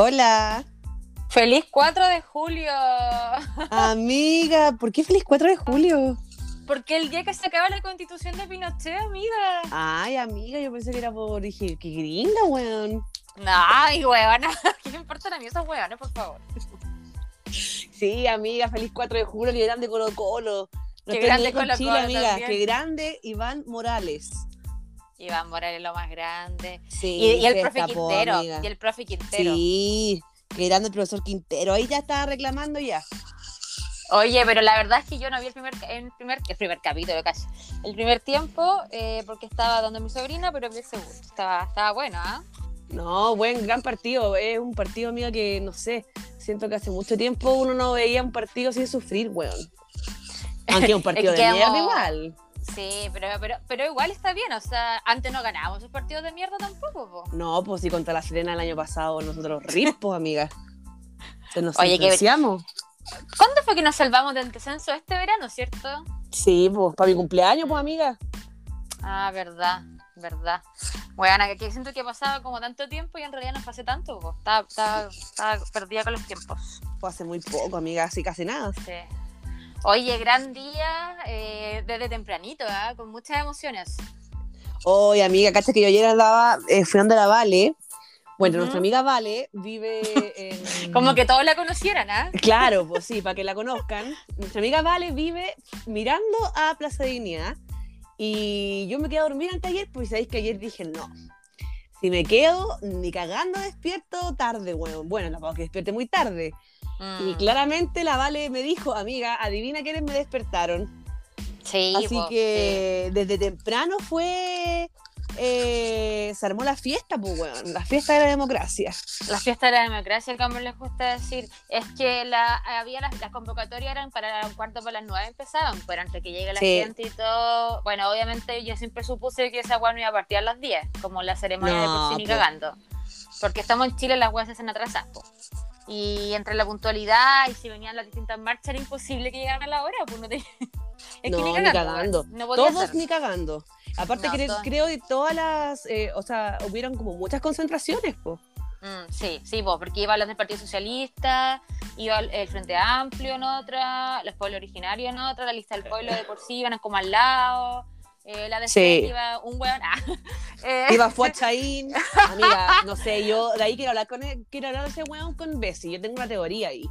Hola. Feliz 4 de julio. Amiga, ¿por qué feliz 4 de julio? Porque el día que se acaba la constitución de Pinochet, amiga. Ay, amiga, yo pensé que era por dije, qué gringa, weón. Ay, huevona. ¿Qué me importan a mí esos huevones, por favor? Sí, amiga, feliz 4 de julio, qué grande Colo Colo. No Qué grande con Colo Chile, Colo amiga. también. Qué grande Iván Morales. Iván Morales lo más grande. Sí, Y, y el profe Quintero. amiga. Y el profe Quintero. Sí, grande el profesor Quintero. Ahí ya estaba reclamando ya. Oye, pero la verdad es que yo no vi el primer, el primer, el primer capítulo, casi. El primer tiempo, eh, porque estaba dando mi sobrina, pero vi el segundo. Estaba, estaba bueno, ¿ah? No, buen, gran partido. Es un partido, amiga, que no sé. Siento que hace mucho tiempo uno no veía un partido sin sufrir, weón. Aunque un partido de mierda igual. Sí, pero, pero, pero igual está bien. O sea, antes no ganábamos esos partidos de mierda tampoco, po. No, pues sí, contra la Serena el año pasado nosotros rispos, amiga. Se nos Oye, que-. ¿Cuándo fue que nos salvamos del descenso este verano, cierto? Sí, pues para mi cumpleaños, pues amiga. Ah, verdad, verdad. Bueno, que, siento que pasaba como tanto tiempo y en realidad no pasé tanto. po. Estaba, estaba, estaba perdida con los tiempos. Fue hace muy poco, amiga, así casi nada. Sí. Oye, gran día eh, desde tempranito, ¿ah? con muchas emociones. Oye, amiga, cacha que yo ayer andaba, eh, fui andando a la Vale. Bueno, nuestra amiga Vale vive en... Como que todos la conocieran, ¿ah? Claro, pues sí, para que la conozcan. Nuestra amiga Vale vive mirando a Plaza Dignidad y yo me quedé a dormir antes ayer, pues sabéis que ayer dije no. Si me quedo, ni cagando despierto tarde, bueno, bueno, tampoco que despierte muy tarde. Y Mm, claramente la Vale me dijo, amiga, adivina quiénes me despertaron. sí, Así que desde temprano fue, eh, se armó la fiesta, pues, weón, la fiesta de la democracia. La fiesta de la democracia, como les gusta decir, es que la, había las, las convocatorias eran para un cuarto para las nueve empezaban, pero antes que llegue la Sí. gente y todo. Bueno, obviamente yo siempre supuse que esa weá no iba a partir a las 10, como la ceremonia de por sí ni po. cagando. Porque estamos en Chile, las weas se hacen atrasadas, po. Y entre la puntualidad y si venían las distintas marchas era imposible que llegaran a la hora, pues no te... Es No, que ni ni cagando. Todos ni cagando. Aparte No, todos. creo que todas las, eh, o sea, hubieron como muchas concentraciones, pues. Mm, sí, sí, po, porque iban los del Partido Socialista, iba el, el Frente Amplio en otra, los pueblos originarios en otra, la lista del pueblo de por sí iban como al lado, eh, la de Sí. iba un hueón. ah, eh, Iba Fuachaín, amiga, no sé, yo de ahí quiero hablar con él, quiero hablar de ese weón con Bessie, yo tengo una teoría ahí.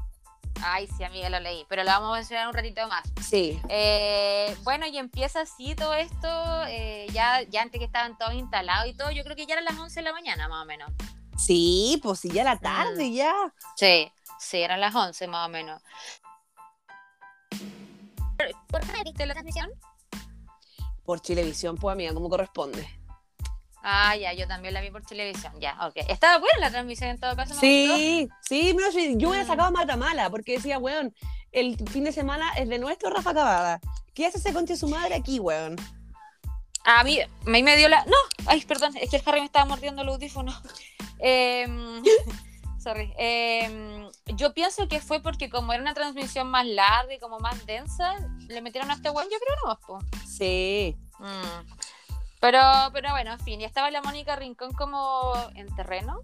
Ay, sí, amiga, lo leí, pero lo vamos a mencionar un ratito más. Sí. Eh, bueno, y empieza así todo esto, eh, ya, ya antes que estaban todos instalados y todo, yo creo que ya eran las 11 de la mañana más o menos. Sí, pues sí, ya la tarde, ya. Sí, sí, eran las 11 más o menos. ¿Por qué viste la transmisión? Por Chilevisión, pues amiga, como corresponde. Ah, ya, yo también la vi por televisión, ya, ok. Estaba buena la transmisión en todo caso. me gustó. Sí, sí, pero sí, yo hubiera Mm. sacado Matamala, porque decía, weón, el fin de semana es de nuestro Rafa Cavada. ¿Qué hace ese concha de su madre aquí, weón? A mí, a mí me dio la... No, ay, perdón, es que el Harry me estaba mordiendo el audífono. Em, sorry. Em, yo pienso que fue porque como era una transmisión más larga y como más densa, le metieron a este weón, yo creo no, po. Sí. Mm. Pero, pero bueno, en fin, y estaba la Mónica Rincón como en terreno,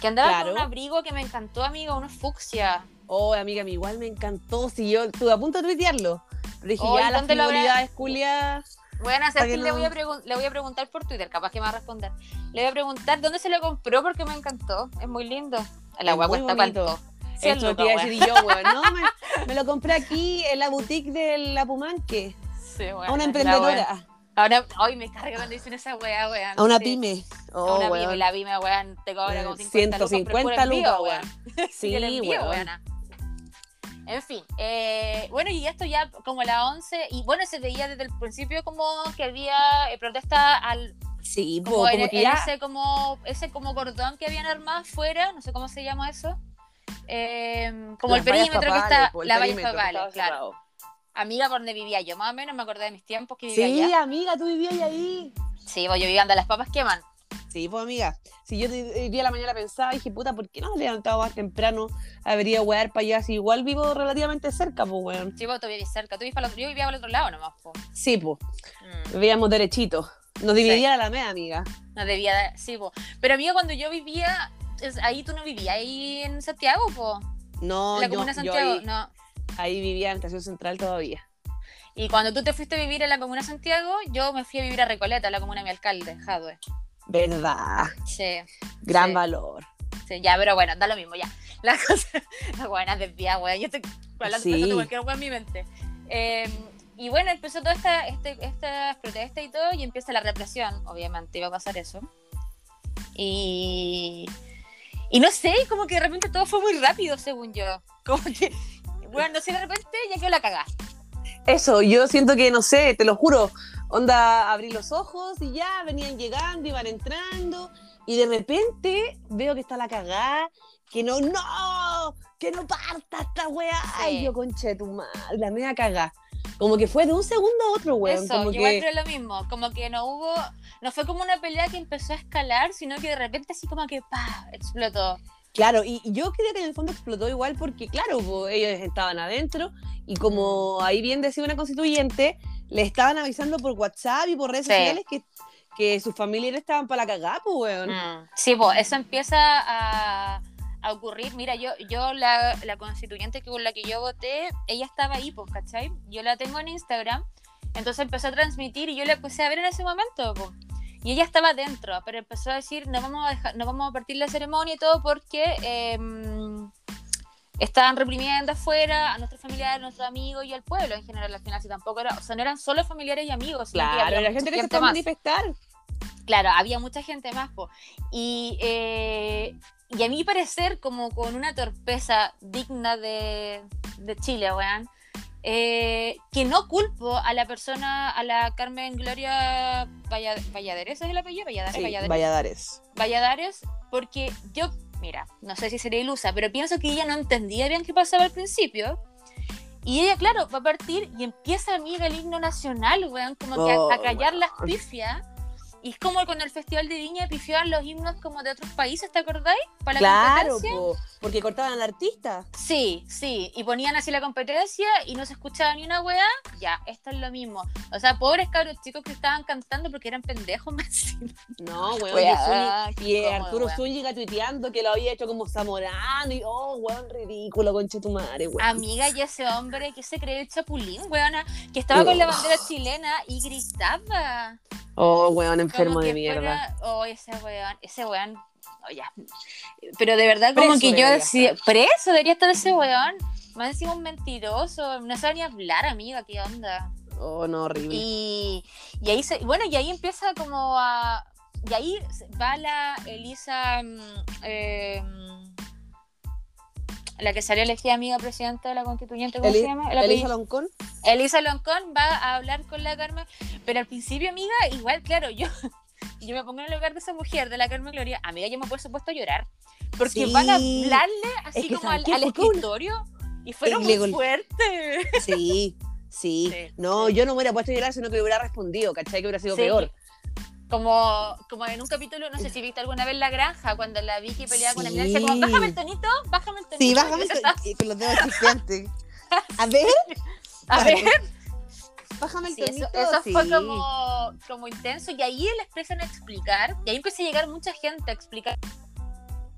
que andaba Claro. con un abrigo que me encantó, amiga, uno fucsia. Oh, amiga, a mí igual me encantó. Si yo estuve a punto de tuitearlo. Pero dije, Oh, ¿y ya, las lo culiadas. Bueno, o sea, sí le, voy a pregun- le voy a preguntar por Twitter, capaz que me va a responder. Le voy a preguntar dónde se lo compró porque me encantó. Es muy lindo. Guagua muy cuesta cuánto. Cien Esto te lucas, iba a decir yo, weón. No, me, me lo compré aquí en la boutique de la Pumanque. Sí, A weón, una emprendedora. Ahora, hoy me carga cuando dicen esa wea, weón. A una Sí. pyme. A Oh, una pyme, weón. la pyme, weón, te cobra como 50 lucas, pero es puro 150 envío, lucas, weón. Sí, el weón. En fin, eh, bueno, y esto ya como a las 11, y bueno, se veía desde el principio como que había eh, protesta al, Sí, como, que ya. ese como ese como cordón que habían armado afuera, no sé cómo se llama eso. Eh, como las el perímetro que está, la valla papales, claro. Amiga por donde vivía yo, más o menos me acordé de mis tiempos que vivía Sí, allá. amiga, tú vivías ahí. Sí, pues yo vivía donde las papas queman. Sí, pues amiga. Si yo hoy día a la mañana pensaba, dije, puta, ¿por qué no me he levantado más temprano? Habría wear para allá, si igual vivo relativamente cerca, pues weón. Sí, pues tú vivías cerca, tú vivías para el otro, yo vivía para el otro lado nomás, pues. Sí, pues, Mm. vivíamos derechito. Nos dividía la Alameda, amiga. No debía sí, po. pero amiga, cuando yo vivía, es- ahí tú no vivías ahí en Santiago, po. No, en la yo- comuna de Santiago, ahí, no. ahí vivía en Estación Central todavía. Y cuando tú te fuiste a vivir en la comuna de Santiago, yo me fui a vivir a Recoleta, la comuna de mi alcalde, Jadwe. Verdad. Sí, Gran Sí. valor. sí, ya, pero bueno, da lo mismo, ya. La cosa, la buena desviada, weón. Yo estoy hablando Sí. pensando cualquier weón en mi mente. Eh, y bueno, empezó toda esta, este, estas protestas y todo, y empieza la represión, obviamente, iba a pasar eso. Y. Y no sé, como que de repente todo fue muy rápido, según yo. Como que, bueno, no sé, de repente ya quedó la cagada. Eso, yo siento que, no sé, te lo juro, onda, abrí los ojos y ya venían llegando, iban entrando, y de repente veo que está la cagada, que no, no, que no parta esta weá. Sí. Ay, yo conche tu madre, la media cagada. Como que fue de un segundo a otro, weón. Eso, como yo igual que, creo lo mismo. Como que no hubo. No fue como una pelea que empezó a escalar, sino que de repente así como que ¡pah! explotó. Claro, y y yo creo que en el fondo explotó igual porque, claro, ellos estaban adentro y como ahí bien decía una constituyente, le estaban avisando por WhatsApp y por redes Sí. sociales que, que sus familiares estaban para la cagada, pues, weón. Mm. Sí, pues eso empieza a, a ocurrir. Mira, yo, yo la, la constituyente con la que yo voté, ella estaba ahí, pues, ¿cachai? Yo la tengo en Instagram. Entonces empezó a transmitir y yo la empecé a ver en ese momento, pues. Y ella estaba dentro, pero empezó a decir, no vamos a, dejar, no vamos a partir la ceremonia y todo porque em, estaban reprimiendo afuera a nuestros familiares, a nuestros amigos y al pueblo en general. Al final, si tampoco era, o sea, no eran solo familiares y amigos, Claro, la gente que se más. manifestar. Claro, había mucha gente más, po. Y, eh, y a mi parecer, como con una torpeza digna de, de Chile, weón, eh, que no culpo a la persona, a la Carmen Gloria Valla- Valladares, ¿es el apellido? Valladares, Sí, Valladares. Valladares. Valladares, porque yo, mira, no sé si sería ilusa, pero pienso que ella no entendía bien qué pasaba al principio. Y ella, claro, va a partir y empieza a mirar el himno nacional, weón, como que a, a Oh, callar las weón. pifias. Y es como cuando el Festival de Viña pifiaban los himnos como de otros países, ¿te acordáis? Para la Claro, competencia. po, porque cortaban al artista. Sí, sí, y ponían así la competencia y no se escuchaba ni una weá, ya, esto es lo mismo. O sea, pobres cabros chicos que estaban cantando porque eran pendejos más. No, weón. Weá, y incómodo, Arturo. Zúñiga tuiteando que lo había hecho como Zamorano. Y, oh, weón, ridículo, conche tu madre, weón. Amiga, y ese hombre que se cree el chapulín, weona, que estaba con la bandera chilena y gritaba. Oh, weón, enfermo de mierda. fuera- Oh, ese weón, ese weón. oh, ya. Pero de verdad, como que yo decía, preso debería estar ese weón. Más encima un mentiroso, no sabe ni hablar, amiga, qué onda. Oh, no, horrible. Y, y ahí se, bueno, y ahí empieza como a. Y ahí va la Elisa. eh, la que salió elegida amiga presidenta de la constituyente, ¿cómo Eli- se llama? El Elisa. Loncón. Elisa Loncón va a hablar con la Carmen, pero al principio, amiga, igual, claro, yo, yo me pongo en el lugar de esa mujer, de la Carmen Gloria, amiga, yo me por supuesto a llorar, porque Sí. van a hablarle así Es que como al, escritorio y fueron muy gol- fuertes. Sí, sí. Sí, No, yo no me hubiera puesto a llorar, sino que hubiera respondido, ¿cachai? Que hubiera sido Sí. peor. Como, como en un capítulo, no sé si viste alguna vez La Granja, cuando la Vicky peleaba con la Sí. decía como, bájame el tonito, bájame el tonito. Sí, bájame estaba, y con los dedos chispeantes. A ver, A Claro. ver, bájame el sí, eso, tonito. eso sí. fue como, como intenso y ahí le empiezan a explicar y ahí empieza a llegar mucha gente a explicar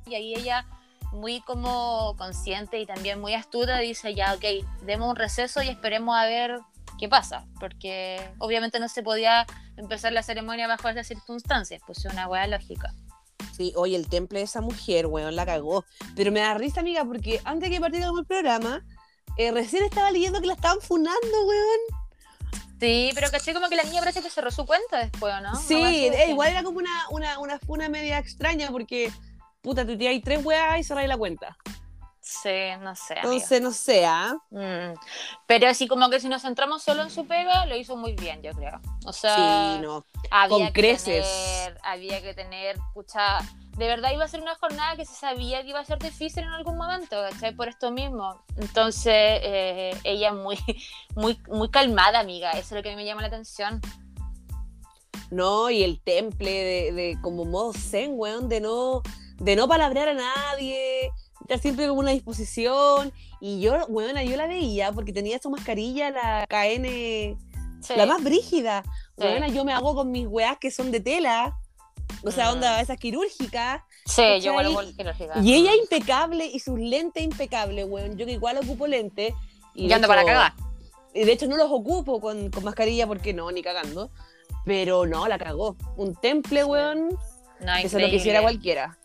y ahí ella muy como consciente y también muy astuta dice ya ok demos un receso y esperemos a ver qué pasa porque obviamente no se podía empezar la ceremonia bajo esas circunstancias pues es una hueá lógica Sí, oye, el temple de esa mujer, weón, la cagó. Pero me da risa, amiga, porque antes que partiera con el programa, eh, recién estaba leyendo que la estaban funando, weón. sí pero caché como que la niña parece que cerró su cuenta después ¿o ¿no? sí, eh, igual era como una, una, una funa media extraña, porque, puta, te hay tres weas y cerráis la cuenta. Sí no sé. Entonces, no sé, ¿ah? Mm. Pero así como que si nos centramos solo en su pega, lo hizo muy bien, yo creo. O sea, Sí, no. había con que creces. tener, había que tener, pucha, de verdad iba a ser una jornada que se sabía que iba a ser difícil en algún momento, ¿cachai? Por esto mismo. Entonces, eh, ella muy, muy, muy calmada, amiga, eso es lo que a mí me llama la atención. No, y el temple de, de como modo zen, weón, de no, de no palabrear a nadie, estar siempre como una disposición. Y yo, weón, yo la veía porque tenía su mascarilla, la KN, Sí. la más brígida. Sí. Weona, yo me hago con mis weas que son de tela. O sea, Mm. onda, esas quirúrgicas. Sí, yo igual igual quirúrgica. Y ella impecable y sus lentes impecables, weón. Yo que igual ocupo lentes. Y ando para cagar. y de hecho no los ocupo con, con mascarilla porque no, ni cagando. Pero no, la cagó. Un temple, weón, No, que se lo increíble. quisiera cualquiera.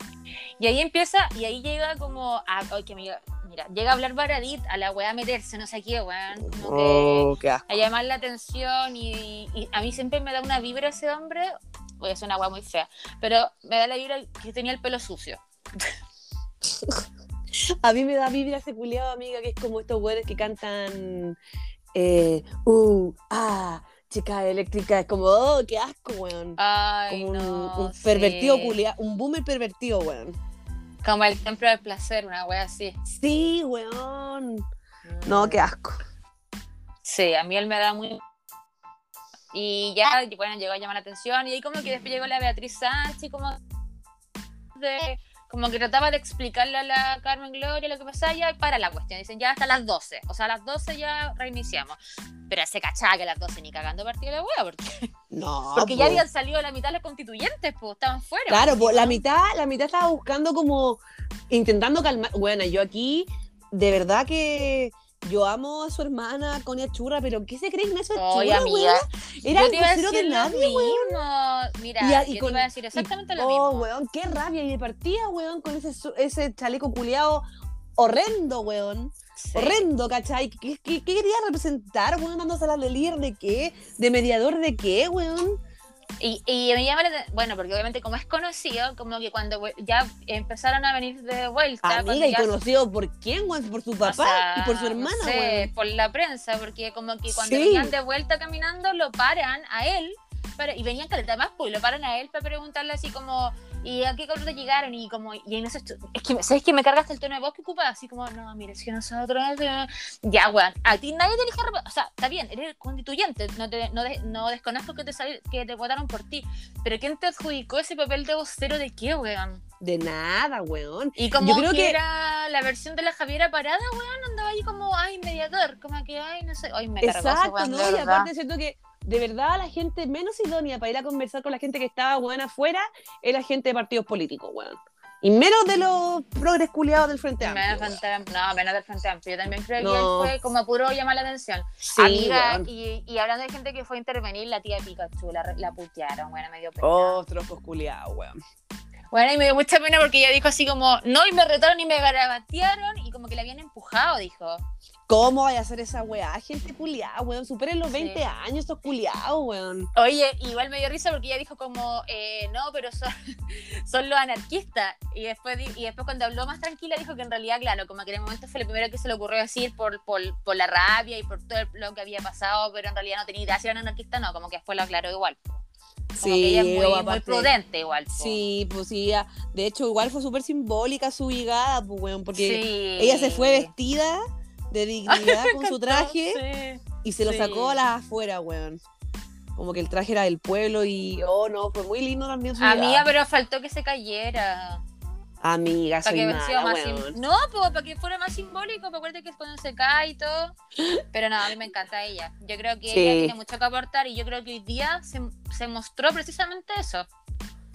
Y ahí empieza, y ahí llega como a, ay, que me- mira, llega a hablar Baradit, a la weá a meterse, no sé qué, weón. Oh, qué asco. a llamar la atención y, y a mí siempre me da una vibra ese hombre, voy a hacer una weá muy fea, pero me da la vibra que tenía el pelo sucio. A mí me da vibra ese culiado, amiga, que es como estos weones que cantan. Eh, uh, ah, chica eléctrica. Es como, oh, qué asco, weón. Ay, Como un, no. un pervertido sí. culiado, un boomer pervertido, weón. Como el templo del placer, una weá así. Sí, weón. No, qué asco. Sí, a mí él me da muy. Y ya, bueno, llegó a llamar la atención. Y ahí, como que después llegó la Beatriz Sánchez, como. De, como que trataba de explicarle a la Carmen Gloria lo que pasaba, ya para la cuestión. Dicen ya hasta las 12. O sea, a las 12 ya reiniciamos. Pero se cachaba que a las 12 ni cagando partido la wea, porque, No. porque ya habían salido la mitad de los constituyentes, pues estaban fuera. Claro, pues, po, ¿sí, la mitad, la mitad estaba buscando como. Intentando calmar. Bueno, yo aquí, de verdad que. Yo amo a su hermana, Conia Churra, pero ¿qué se creen eso? Oye, amiga, Era yo te iba a vocero decir de lo nadie, weón. mismo. Mira, Y a- y yo te iba a decir exactamente Y- lo oh, mismo. weón, qué rabia. Y de partida, weón, con ese, ese chaleco culiado horrendo, weón. Sí. Horrendo, ¿cachai? ¿Qué, qué, qué quería representar, weón? Dándose la de líder de qué? ¿De mediador de qué, weón? Y, y me llama la bueno, porque obviamente como es conocido, como que cuando ya empezaron a venir de vuelta, Amiga, y ya- conocido por quién, weón? Por su o papá sea, y por su no hermana, sé, weón. por la prensa, porque como que cuando Sí. venían de vuelta caminando, lo paran a él, para, y venían caleta más, pues, lo paran a él para preguntarle así como, ¿y a qué corte llegaron? Y como, y ahí no sé, es que, ¿sabes que me cargaste el tono de voz que ocupa? Así como, no, mire, es que nosotros, ya, weón, a ti nadie te elige, o sea, está bien, eres constituyente, no, te, no, de- no desconozco que te, sali- que te votaron por ti, pero ¿quién te adjudicó ese papel de vocero de qué, weón? De nada, weón. Y como Yo creo que, que- era la versión de la Javiera Parada, weón, andaba ahí como, ay, mediador, como que, ay, no sé, ay, me cargó ese Exacto, weón, ¿no? Y aparte siento que de verdad la gente menos idónea para ir a conversar con la gente que estaba buena afuera era gente de partidos políticos, weón. Y menos de los progres culiados del Frente Amplio. Menos weón. Frente no, menos del Frente Amplio. Yo también creo que él fue como puro llamar la atención. Sí, Amiga, weón. y, y hablando de gente que fue a intervenir, la tía Pikachu, la, la putearon, bueno, me dio pena. Oh, trozos culiados, weón. Bueno, y me dio mucha pena porque ella dijo así como, no, y me retaron y me garabatearon, y como que la habían empujado, dijo. ¿Cómo vaya a hacer esa weá? Gente culiada, weón. Superen los Sí. 20 años estos culiados, weón. Oye, igual me dio risa porque ella dijo como, eh, no, pero son, son los anarquistas. Y después, y después cuando habló más tranquila dijo que en realidad, claro, como que en el momento fue lo primero que se le ocurrió decir por, por, por la rabia y por todo lo que había pasado, pero en realidad no tenía idea si era anarquista no, como que después lo aclaró igual. Como que ella es muy, o muy aparte- prudente igual. po. Sí, pues sí, de hecho igual fue súper simbólica su llegada, pues weón, porque Sí. ella se fue vestida de dignidad con su traje Sí. y se lo sí. sacó a las afuera, weón. Como que el traje era del pueblo y, oh no, fue muy lindo también su Amiga, pero faltó que se cayera. Amiga, Para que, sea más No, pues para que fuera más simbólico, para acuérdate que es cuando se cae y todo. Pero no, a mí me encanta ella. Yo creo que Sí. ella tiene mucho que aportar y yo creo que hoy día se, se mostró precisamente eso.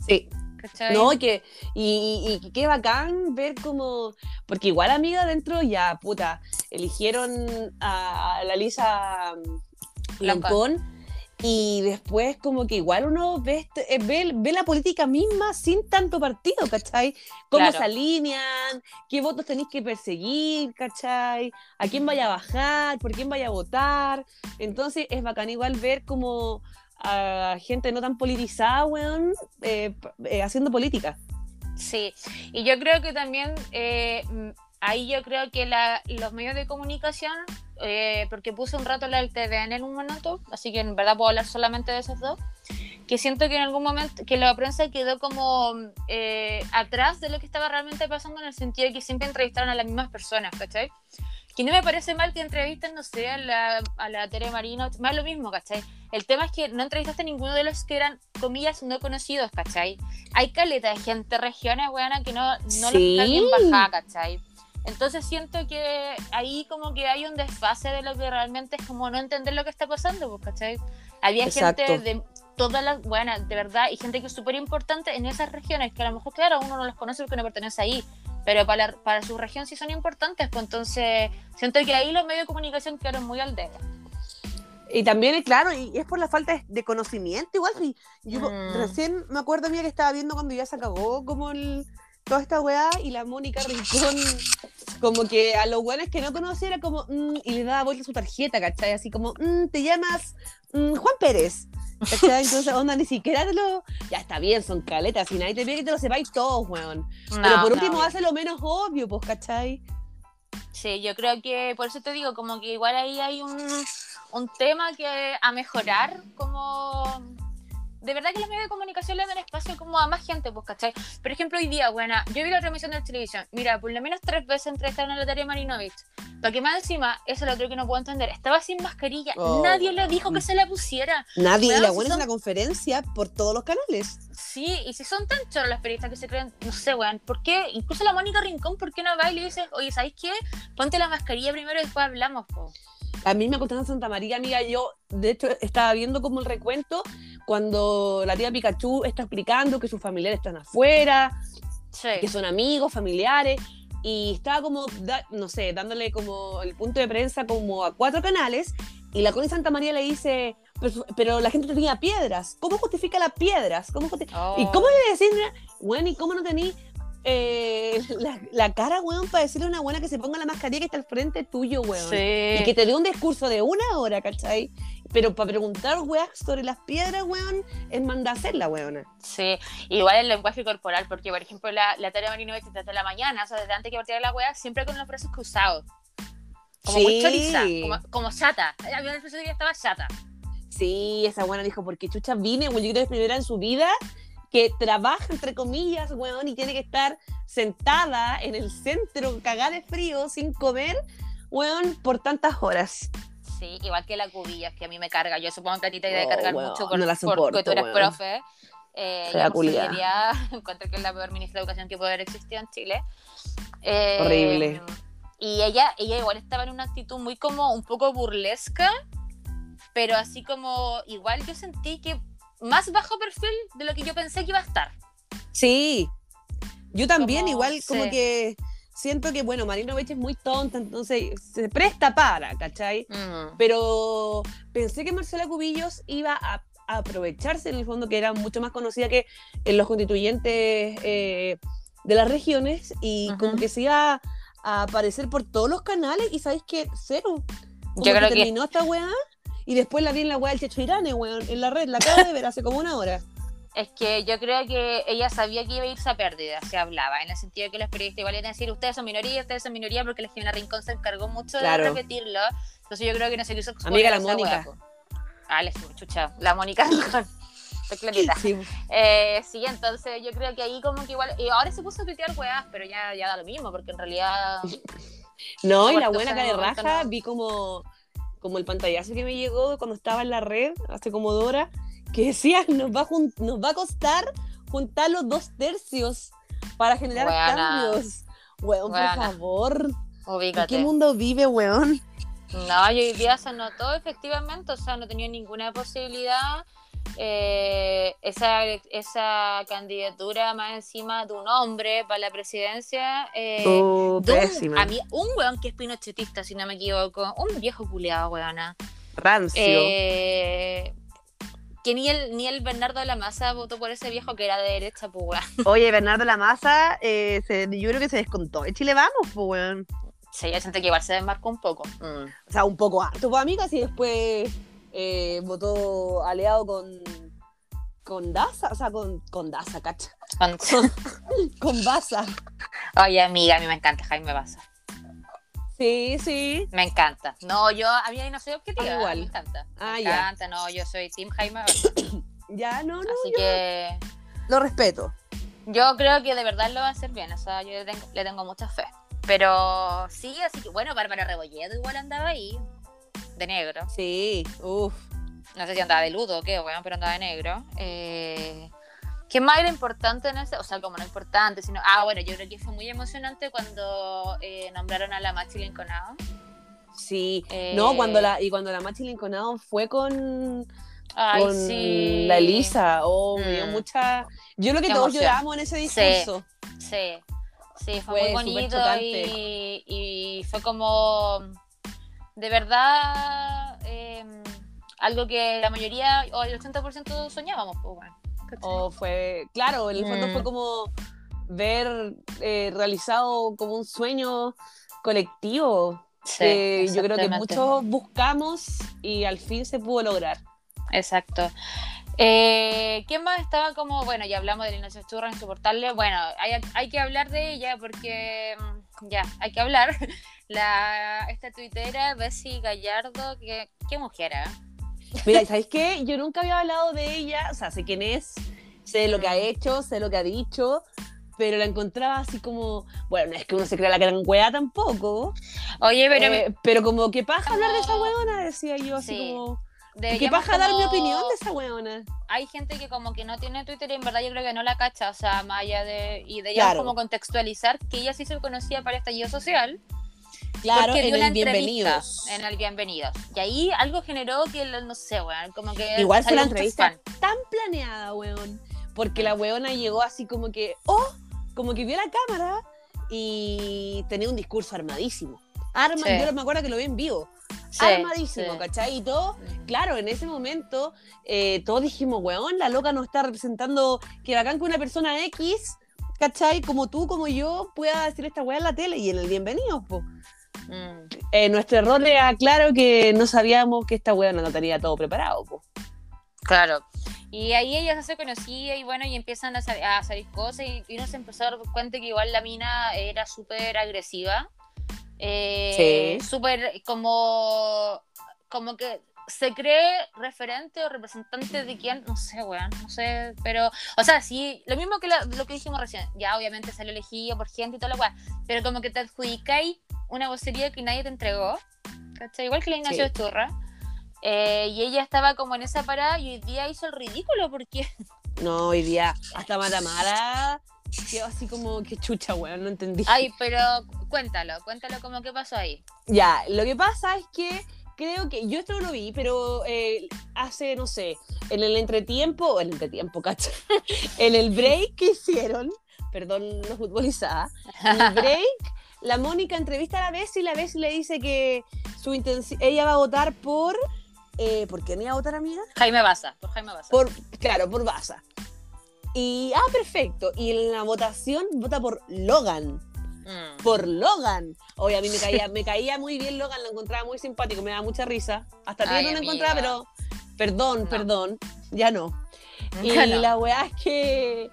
Sí, ¿cachai? no, que, y, y, y qué bacán ver como, porque igual amiga dentro ya, puta, eligieron a la Lisa Lancón y después como que igual uno ve, este- eh, ve, ve la política misma sin tanto partido, ¿cachai? Cómo Claro. se alinean, qué votos tenéis que perseguir, ¿cachai? A quién vaya a bajar, por quién vaya a votar. Entonces es bacán igual ver como a gente no tan politizada, weón, eh, eh, haciendo política. Sí, y yo creo que también eh, ahí yo creo que la- los medios de comunicación, eh, porque puse un rato la del TVN en un minuto, así que en verdad puedo hablar solamente de esos dos, que siento que en algún momento, que la prensa quedó como eh, atrás de lo que estaba realmente pasando en el sentido de que siempre entrevistaron a las mismas personas, ¿cachai? Que no me parece mal que entrevisten, no sé, a la, a la Tere Marino, más lo mismo, ¿cachai? El tema es que no entrevistaste a ninguno de los que eran, comillas, no conocidos, ¿cachai? Hay caleta de gente, regiones, weona, que no, no los Sí. está bien bajada, ¿cachai? Entonces siento que ahí como que hay un desfase de lo que realmente es como no entender lo que está pasando, pues, ¿cachai? Había Exacto. gente de todas las, bueno, de verdad, y gente que es súper importante en esas regiones, que a lo mejor, claro, uno no los conoce porque no pertenece ahí, pero para, para su región sí son importantes, pues entonces siento que ahí los medios de comunicación quedaron muy al. Y también, claro, y es por la falta de conocimiento, igual. Si yo Mm. recién me acuerdo, mía, que estaba viendo cuando ya se acabó como el, toda esta weá y la Mónica Rincón, como que a los weones que no conocía era como, mm, y le daba vuelta su tarjeta, ¿cachai? Así como, mm, te llamas mm, Juan Pérez. ¿Cachai? Entonces, onda, ni siquiera te lo. Ya está bien, son caletas, y nadie te pide que te lo sepáis todos, weón. Pero No, por no, último, obvio. hace lo menos obvio, pues, ¿cachai? Sí, yo creo que por eso te digo, como que igual ahí hay un, un tema que a mejorar, como de verdad que los medios de comunicación le dan espacio como a más gente, pues, ¿cachai? Por ejemplo, hoy día, buena, yo vi la transmisión de la televisión, mira, por lo menos tres veces entrevistaron a la Natalia Marinovich, para que más encima, eso es lo otro que no puedo entender, estaba sin mascarilla, Oh, nadie le dijo que se la pusiera. Nadie, Weón, y la si buena son- es una conferencia por todos los canales. Sí, y si son tan choros los periodistas que se creen, no sé, weón, ¿por qué? Incluso la Mónica Rincón, ¿por qué no va y le dice, oye, ¿sabes qué? Ponte la mascarilla primero y después hablamos, po. A mí me contaron en Santa María, amiga, yo de hecho estaba viendo como el recuento cuando la tía Pikachu está explicando que sus familiares están afuera, Sí. que son amigos, familiares, y estaba como, da- no sé, dándole como el punto de prensa como a cuatro canales, y la Connie Santa María le dice, pero, pero la gente tenía piedras, ¿cómo justifica las piedras? ¿Cómo ¿Y Oh. cómo le decís, bueno, y cómo no tení eh, la, la cara, weón, para decirle a una buena que se ponga la mascarilla que está al frente tuyo, weón? Sí. Y que te dé un discurso de una hora, ¿cachai? Pero para preguntar, weón, sobre las piedras, weón, es mandar a hacerla, weón. Sí, igual el lenguaje corporal, porque por ejemplo la, la Tarea Marino desde la mañana, o sea, desde antes que partiera la wea, siempre con los brazos cruzados. Como muy Sí. choriza, como, como chata. Había una expresión que estaba chata. Sí, esa buena dijo, porque chucha vine, weón, yo creo que es primera en su vida que trabaja, entre comillas, weón, y tiene que estar sentada en el centro, cagada de frío, sin comer, weón, por tantas horas. Sí, igual que la cubilla, que a mí me carga. Yo supongo que a ti te debe Oh, cargar weón, mucho por, no la porque soporto, tú eres weón. profe. Eh, culiá. seguridad encuentro que es la peor ministra de educación que puede haber existido en Chile. Eh, Horrible. Y ella, ella igual estaba en una actitud muy como un poco burlesca, pero así como igual yo sentí que más bajo perfil de lo que yo pensé que iba a estar. Sí, yo también Como- igual como sí. que siento que, bueno, Marinovich es muy tonta, entonces se presta para, ¿cachai? Mm. Pero pensé que Marcela Cubillos iba a, a aprovecharse en el fondo, que era mucho más conocida que en los constituyentes eh, de las regiones, y como que se iba a aparecer por todos los canales, y ¿sabéis qué? Cero. Como Yo creo que- terminó esta weá, y después la vi en la weá del Checho Irane, weón, en la red, la acabo de ver hace como una hora. Es que yo creo que ella sabía que iba a irse a pérdida, se hablaba, en el sentido de que los periodistas igual iban a decir, ustedes son minoría, ustedes son minoría, porque la Jimena Rincón se encargó mucho Claro. de repetirlo. Entonces yo creo que no se quiso Amiga, la Mónica. Ah, la chucha, la Mónica. Sí, Eh, sí, entonces yo creo que ahí como que igual, y ahora se puso a tuitear weas, pero ya, ya da lo mismo, porque en realidad... No, y la buena cara de raja, no. vi como, como el pantallazo que me llegó cuando estaba en la red, hace como dos horas, que decía, nos va a, nos va a costar juntar los dos tercios para generar cambios. Weón, por favor. ¿En Ubícate. qué mundo vive, weón? No, y hoy día se notó efectivamente, o sea, no tenía ninguna posibilidad eh, esa, esa candidatura más encima de un hombre para la presidencia. eh, Oh, de un, a mí- un weón que es pinochetista, si no me equivoco, un viejo culeado, weona. Rancio. Eh, que ni el, ni el Bernardo de la Maza votó por ese viejo que era de derecha, pues weón. Oye, Bernardo La Maza, eh, se- yo creo que se descontó. En Chile vamos, pues, weón. Sí, yo siento que igual se desmarcó un poco. Mm. O sea, un poco harto, pues, amigas, y después eh, votó aliado con, con Daza, o sea, con, con Daza, cacha. Con- Con Baza. Oye, amiga, a mí me encanta Jaime Baza. Sí, sí. Me encanta. No, yo, a mí ahí no soy objetiva. Ah, igual. Me encanta. Ah, me ya. encanta, no, yo soy Team Jaime Baza. Ya, no, no, Así yo que lo respeto. yo creo que de verdad lo va a hacer bien. O sea, yo le tengo, le tengo mucha fe. Pero sí, así que bueno, Bárbara Rebolledo igual andaba ahí. De negro. Sí, uff. No sé si andaba de luto o qué, weón, pero andaba de negro. Eh, ¿Qué más era importante en ese? O sea, como no importante, sino. Ah, bueno, yo creo que fue muy emocionante cuando eh, nombraron a la Maxi Lincolnado. Sí. Eh, No, cuando la, y cuando la Machi Lincolnado fue con, Ay, con sí. la Elisa. Oh, Mm. mucha. Yo creo que Qué todos emoción. lloramos en ese discurso. Sí, sí, fue, Fue muy bonito y, y fue como, de verdad, eh, algo que la mayoría, o el 80% soñábamos. Pues. O fue, claro, en el fondo Mm. fue como ver eh, realizado como un sueño colectivo Sí, que yo creo que muchos buscamos y al fin se pudo lograr. Exacto. Eh, ¿Quién más estaba como, bueno, ya hablamos de Ignacio Churra, insoportable, bueno, hay, hay que hablar de ella porque, mm, ya, hay que hablar. La, esta tuitera, Bessie Gallardo, que, qué mujer, ¿eh? Mira, ¿sabéis qué? Yo nunca había hablado de ella, o sea, sé quién es, sé lo que ha hecho, sé lo que ha dicho, pero la encontraba así como, bueno, no es que uno se crea la gran weá tampoco, Oye, pero eh, pero como que paja hablar de esa Como- weona, decía yo, así Sí. como, que deberíamos paja dar mi como- opinión de esa weona. Hay gente que como que no tiene Twitter y en verdad yo creo que no la cacha, o sea, más allá de... Y deberíamos Claro. como contextualizar que ella sí se conocía para estallido social. Claro, en dio el Bienvenidos. En el Bienvenidos. Y ahí algo generó que, no sé, weón, como que... Igual fue la entrevista tan planeada, weón. Porque la weona llegó así como que, oh, como que vio la cámara y tenía un discurso armadísimo. Arma, Sí. yo me acuerdo que lo vi en vivo. Sí, armadísimo, sí. ¿cachai? Y todo, claro, en ese momento eh, todos dijimos, weón, la loca nos está representando que bacán que una persona X, ¿cachai? Como tú, como yo, pueda decir esta weá en la tele y en el bienvenido, po. Mm. Eh, nuestro error era claro que no sabíamos que esta weá no tenía todo preparado, po. Claro. Y ahí ella se hace conocida y bueno, y empiezan a, sal- a salir cosas y, y uno se empezó a dar cuenta que igual la mina era súper agresiva. Eh, Sí. Súper como, como que se cree referente o representante de quién, no sé, weón, no sé, pero, o sea, sí, lo mismo que la- lo que dijimos recién, ya obviamente salió elegido por gente y toda la weá, pero como que te adjudicáis una vocería que nadie te entregó, ¿cachai? Igual que la Ignacio Sí. Esturra. Eh, y ella estaba como en esa parada y hoy día hizo el ridículo porque No, hoy día hasta Matamara quedó así como que chucha, weón, no entendí. ay pero cuéntalo cuéntalo como qué pasó ahí Ya, lo que pasa es que creo que yo esto no lo vi, pero eh, hace, no sé, en el entretiempo, el entretiempo, cacho, en el break que hicieron, perdón, no futbolizada, en el break, la Mónica entrevista a la Bessie y la Bessie le dice que su ella va a votar por, eh, ¿por quién iba a votar, amiga? Jaime Baza por Jaime Baza Por, claro, por Baza. Y, ah, perfecto. Y en la votación vota por Logan. Mm. Por Logan. Oye, a mí me caía, me caía muy bien Logan, lo encontraba muy simpático, me daba mucha risa. Hasta ti no lo encontraba, pero perdón, No. perdón, ya no. Y Ya no. la weá es que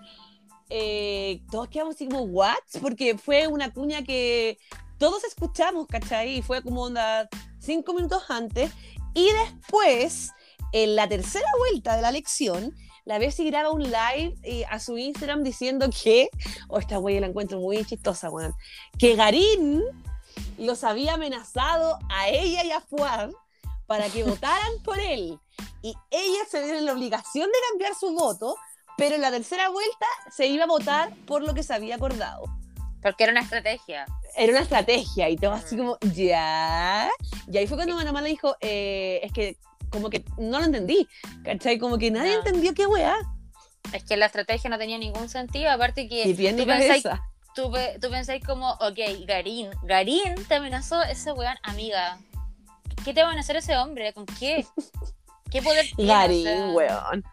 eh, todos quedamos así como, ¿what? Porque fue una cuña que todos escuchamos, ¿cachai? Y fue como onda cinco minutos antes. Y después, en la tercera vuelta de la elección, la Bessie graba un live eh, a su Instagram diciendo que, o esta wea la encuentro muy chistosa, weón, que Garín los había amenazado a ella y a Fuad para que votaran por él. Y ella se vio en la obligación de cambiar su voto, pero en la tercera vuelta se iba a votar por lo que se había acordado. porque era una estrategia Era una estrategia y todo así como, ya. Y ahí fue cuando Manamá le dijo, eh, es que como que no lo entendí, ¿cachai? Como que nadie No. entendió qué weá. es que la estrategia no tenía ningún sentido aparte que Y bien tú pensáis, tú, tú pensáis como ok Garín Garín te amenazó ese weón amiga ¿qué te va a amenazar ese hombre? ¿con qué? ¿qué poder tiene? O Garín, sea, weón.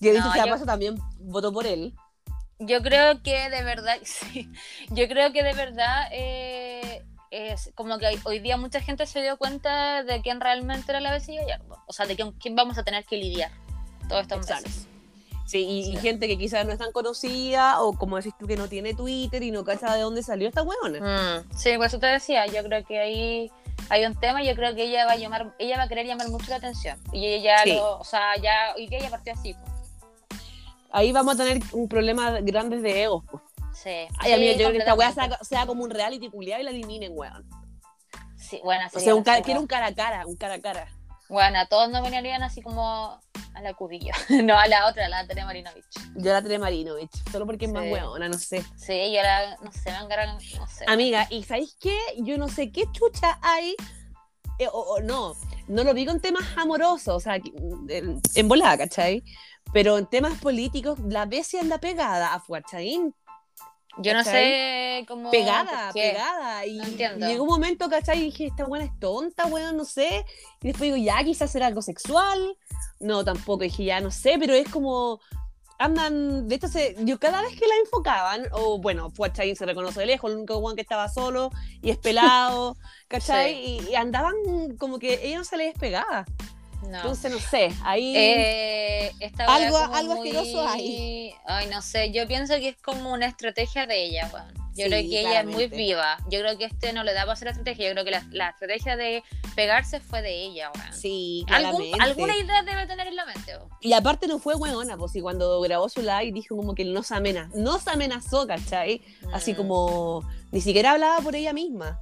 Y dicho No, sea yo- paso también votó por él. Yo creo que de verdad, sí, yo creo que de verdad eh, es como que hoy- hoy día mucha gente se dio cuenta de quién realmente era la vecina Gallardo. O sea, de quién, quién vamos a tener que lidiar todos estos meses. Sí, y, y Sí. gente que quizás no es tan conocida, o como decís tú, que no tiene Twitter y no cacha de dónde salió esta weona. Mm, sí, por eso te decía, yo creo que ahí hay un tema y yo creo que ella va a llamar, ella va a querer llamar mucho la atención. Y ella ya Sí. lo, o sea, ya hoy día ya partió así. pues. Ahí vamos a tener un problema grande de egos. pues. Sí. Ay, sí, amiga, yo creo que esta weá sea, sea como un reality culiado y la eliminen, weón. Sí, bueno, O sea, un cara, quiero un cara a cara, un cara a cara. Bueno, a todos nos venían así como a la cubilla. no, a la otra, a la Tere Marinovich. Yo la Tere Marinovich, solo porque es más Sí. weona, no sé. Sí, yo la, no sé, me encargan, no sé. Amiga, ¿y sabéis qué? Yo no sé qué chucha hay, eh, o, o no, no lo vi con temas amorosos, o sea, en, en volada, ¿cachai? Pero en temas políticos, la Bessie anda pegada a Fuachaín. Yo no ¿Cachai? sé cómo. Pegada, qué. pegada. Y No llegó un momento, ¿cachai? Y dije, esta buena es tonta, weón, no sé. Y después digo, ya, quizás será algo sexual. No, tampoco. Dije, ya, no sé, pero es como. Andan, de esto se, yo cada vez que la enfocaban, o bueno, Fuachaín se reconoce de lejos, el único weón que estaba solo y es pelado, ¿cachai? Y, y andaban como que ella no se le despegaba. No. Entonces, no sé, ahí. Eh, Algo- algo muy- asqueroso hay. Ay, no sé, yo pienso que es como una estrategia de ella, weón. Yo Sí, creo que ella es muy claramente. viva. Yo creo que este no le da para hacer estrategia. Yo creo que la, la estrategia de pegarse fue de ella, weón. sí, claramente. alguna idea debe tener en la mente, weón. Y aparte no fue weona, pues, y cuando grabó su live dijo como que no se amenazó, no se amenazó, ¿cachai? Así Mm. como, ni siquiera hablaba por ella misma.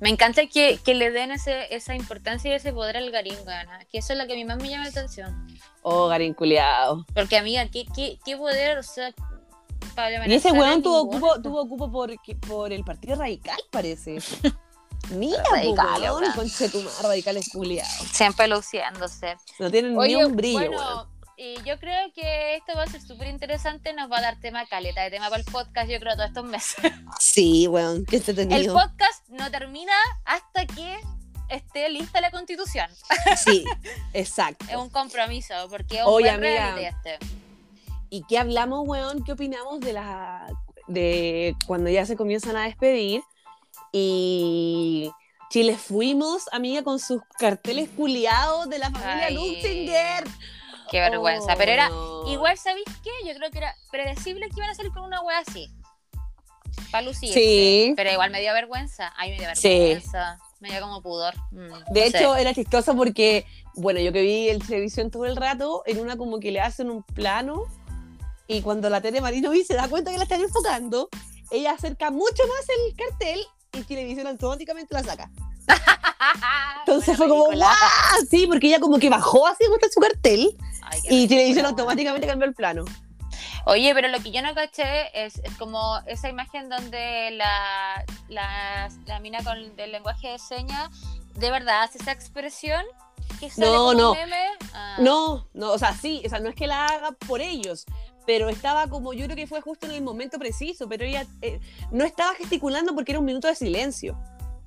Me encanta que, que le den ese, esa importancia y ese poder al Garín, weón. Que eso es lo que a mí más me llama la atención. Oh, Garín culiao. Porque, amiga, ¿qué, qué, qué poder? O sea, para Y ese weón tuvo ninguno. ocupo, tuvo ocupo por, por el Partido Radical, parece. Mira, Radical, conchetumar, radicales culiados. Siempre luciéndose. No tienen Oye, ni un brillo, bueno, weón. Y yo creo que esto va a ser súper interesante. Nos va a dar tema caleta de tema para el podcast, yo creo, todos estos meses. Sí, weón, qué El entretenido. podcast no termina hasta que esté lista la constitución. Sí, exacto. Es un compromiso, porque es un Oye, buen amiga. este. ¿Y qué hablamos, weón? ¿Qué opinamos de la de cuando ya se comienzan a despedir? Y Chile fuimos, amiga, con sus carteles culiados de la familia Ay. Luxinger. Qué vergüenza. Oh, Pero era, no. igual, ¿sabéis qué? Yo creo que era predecible que iban a salir con una wea así. Para lucir. Sí. Pero igual me dio vergüenza. Ay, me dio Sí. vergüenza. Me dio como pudor. Mm, De no hecho, sé. era chistoso porque, bueno, yo que vi el televisión todo el rato, en una como que le hacen un plano y cuando la Tere Marinovi se da cuenta que la están enfocando, ella acerca mucho más el cartel y televisión automáticamente la saca. Entonces Buena fue como. ¡guau! Sí, porque ella como que bajó así muestra su cartel Ay, y televisión automáticamente cambió el plano. Oye, pero lo que yo no caché es, es como esa imagen donde la, la, la mina con el lenguaje de señas de verdad hace esa expresión que sale No, no. meme. Ah. No, no, o sea, sí, o sea, no es que la haga por ellos, pero estaba como, yo creo que fue justo en el momento preciso, pero ella eh, no estaba gesticulando porque era un minuto de silencio,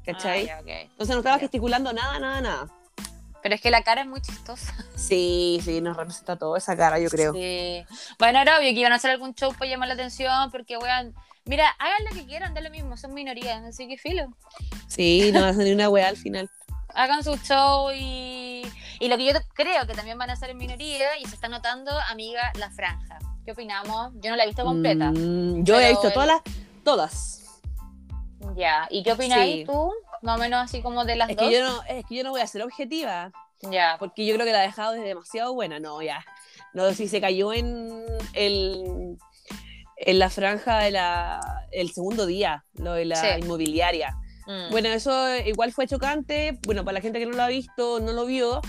¿cachai? Ah, ya, ok. Entonces no estaba gesticulando nada, nada, nada. Pero es que la cara es muy chistosa. Sí, sí, nos representa todo esa cara, yo creo. Sí. Bueno, era obvio que iban a hacer algún show para llamar la atención, porque, weón, mira, hagan lo que quieran, da lo mismo, son minorías, así que filo. Sí, no a salir una weá al final. Hagan su show y, y lo que yo creo que también van a hacer en minoría, y se está notando, amiga, la franja. ¿Qué opinamos? Yo no la he visto completa. Mm, yo he visto el- todas las, todas. Ya, ¿y qué opinas Sí. tú? Más o menos así como de las Es dos. que, yo no, es que yo no voy a ser objetiva, Ya, porque yo creo que la ha dejado desde demasiado buena. No, ya. No, si se cayó en el en la franja de la el segundo día, lo de la Sí. inmobiliaria. Mm. Bueno, eso igual fue chocante. Bueno, para la gente que no lo ha visto, no lo vio,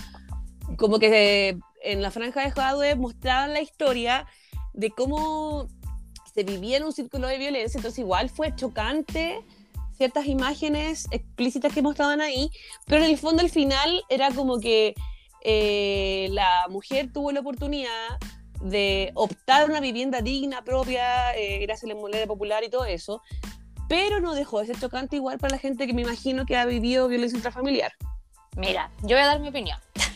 como que en la franja de Jadwe mostraban la historia de cómo se vivía en un círculo de violencia, entonces igual fue chocante ciertas imágenes explícitas que mostraban ahí, pero en el fondo al final era como que eh, la mujer tuvo la oportunidad de optar una vivienda digna propia, eh, gracias a la inmobiliaria popular y todo eso, pero no dejó de ser chocante igual para la gente que me imagino que ha vivido violencia intrafamiliar. Mira, yo voy a dar mi opinión.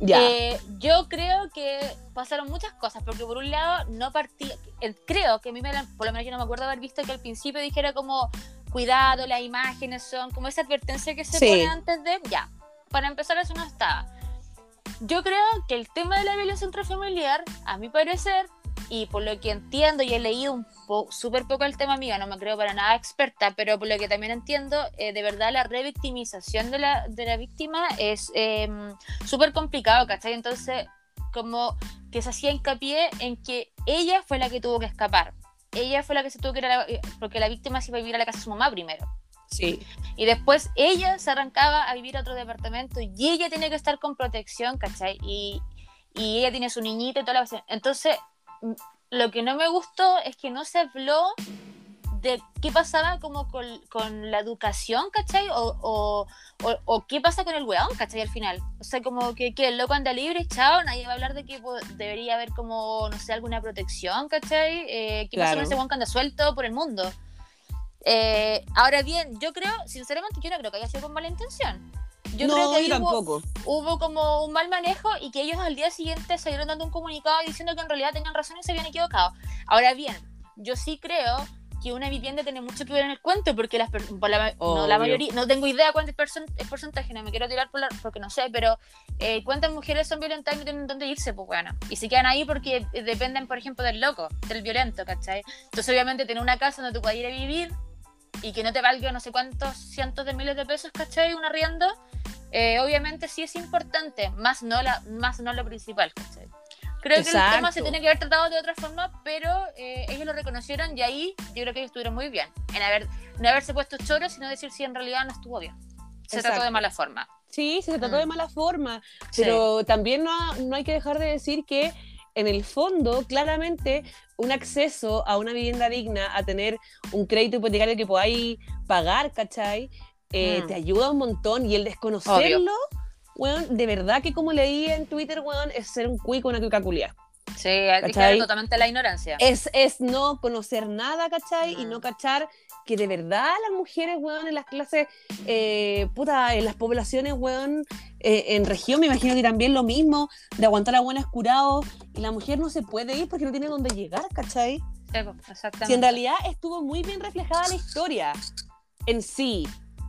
Ya. Eh, yo creo que pasaron muchas cosas, porque por un lado no partí, eh, creo que a mí me la- por lo menos yo no me acuerdo haber visto que al principio dijera como cuidado, las imágenes son como esa advertencia que se Sí. pone antes de, ya, para empezar eso no estaba. Yo creo que el tema de la violencia intrafamiliar, a mi parecer, y por lo que entiendo y he leído un po súper poco el tema, amiga, no me creo para nada experta, pero por lo que también entiendo, eh, de verdad la revictimización de la, de la víctima es eh, súper complicado, ¿cachai? Entonces, como que se hacía hincapié en que ella fue la que tuvo que escapar. Ella fue la que se tuvo que ir a la, porque la víctima se iba a vivir a la casa de su mamá primero. Sí. Y después ella se arrancaba a vivir a otro departamento y ella tiene que estar con protección, ¿cachai? Y, y ella tiene su niñita y toda la. Entonces, m- lo que no me gustó es que no se habló de qué pasaba como con, con la educación, ¿cachai? O, o, o, o qué pasa con el weón, ¿cachai? Al final. O sea, como que, que el loco anda libre, chao, nadie va a hablar de que debería haber como, no sé, alguna protección, ¿cachai? Eh, ¿Qué pasa Claro. con ese weón que anda suelto por el mundo? Eh, ahora bien, yo creo, sinceramente, yo no creo que haya sido con mala intención. Yo no, creo que yo hubo, hubo como un mal manejo y que ellos al día siguiente salieron dando un comunicado diciendo que en realidad tenían razón y se habían equivocado. Ahora bien, yo sí creo que una vivienda tiene mucho que ver en el cuento porque las por la, no, la mayoría, no tengo idea cuánto es porcentaje, no me quiero tirar por la- porque no sé, pero eh, cuántas mujeres son violentas y no tienen dónde irse, pues bueno. Y se quedan ahí porque eh, dependen, por ejemplo, del loco, del violento, ¿cachai? Entonces obviamente tener una casa donde tú puedas ir a vivir y que no te valga no sé cuántos cientos de miles de pesos, ¿cachai? Un arriendo, eh, obviamente sí es importante, más no, la, más no lo principal, ¿cachai? Creo que el tema se tiene que haber tratado de otra forma, pero eh, ellos lo reconocieron y ahí yo creo que ellos estuvieron muy bien en haber, no haberse puesto choros, sino decir si en realidad no estuvo bien. Se trató de mala forma. Sí, se trató Mm. de mala forma, Sí. pero también no, ha- no hay que dejar de decir que en el fondo, claramente, un acceso a una vivienda digna, a tener un crédito hipotecario que podáis pagar, ¿cachai? Eh, Mm. Te ayuda un montón y el desconocerlo, weón, de verdad que como leí en Twitter, weón, es ser un cuico, una cuica culia. Sí, ver totalmente la ignorancia. Es, es no conocer nada, ¿cachai? Y Mm. no cachar que de verdad las mujeres, weón, en las clases, eh, puta, en las poblaciones, weón, eh, en región me imagino que también lo mismo, de aguantar a buenas curados, y la mujer no se puede ir porque no tiene dónde llegar, ¿cachai? Sí, exactamente. Si en realidad estuvo muy bien reflejada la historia en sí,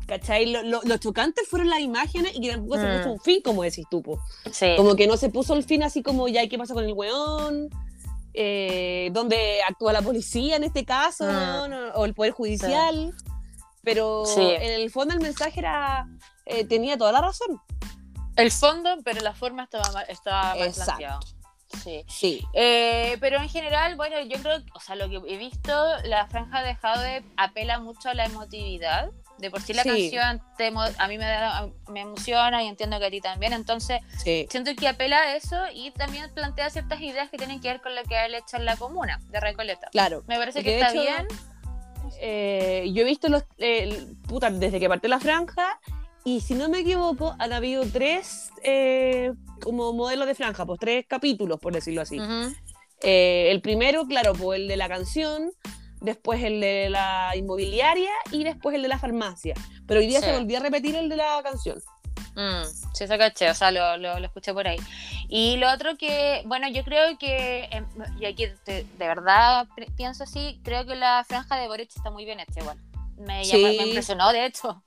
¿cachai? Lo, lo- lo chocante fueron las imágenes y que tampoco se Mm. puso un fin, como decís tú, po. Sí. Como que no se puso el fin así como ya, ¿y qué pasa con el weón? Eh, ¿Dónde actúa la policía en este caso? Mm. weón? O, o el Poder Judicial. Pero Sí. en el fondo el mensaje era, eh, tenía toda la razón. El fondo, pero la forma estaba mal, estaba mal Exacto. planteado. Sí. Sí. Eh, pero en general, bueno, yo creo, o sea, lo que he visto, la franja de Jade apela mucho a la emotividad. De por sí la Sí. canción te a mí me, da- me emociona y entiendo que a ti también. Entonces, Sí. siento que apela a eso y también plantea ciertas ideas que tienen que ver con lo que él hecho en la comuna de Recoleta. Claro. Me parece que está hecho, bien. Eh, yo he visto los. eh, puta, desde que partió la franja. Y si no me equivoco, han habido tres eh, como modelos de franja, pues tres capítulos, por decirlo así. Eh, el primero, claro, pues el de la canción, después el de la inmobiliaria y después el de la farmacia. Pero hoy día Sí. se volvió a repetir el de la canción. Mm, sí, eso caché, o sea, lo, lo, lo escuché por ahí. Y lo otro que, bueno, yo creo que, em, y aquí de, de verdad pienso así, creo que la franja de Boric está muy bien hecha igual. Me, Sí. llamó- me impresionó, de hecho.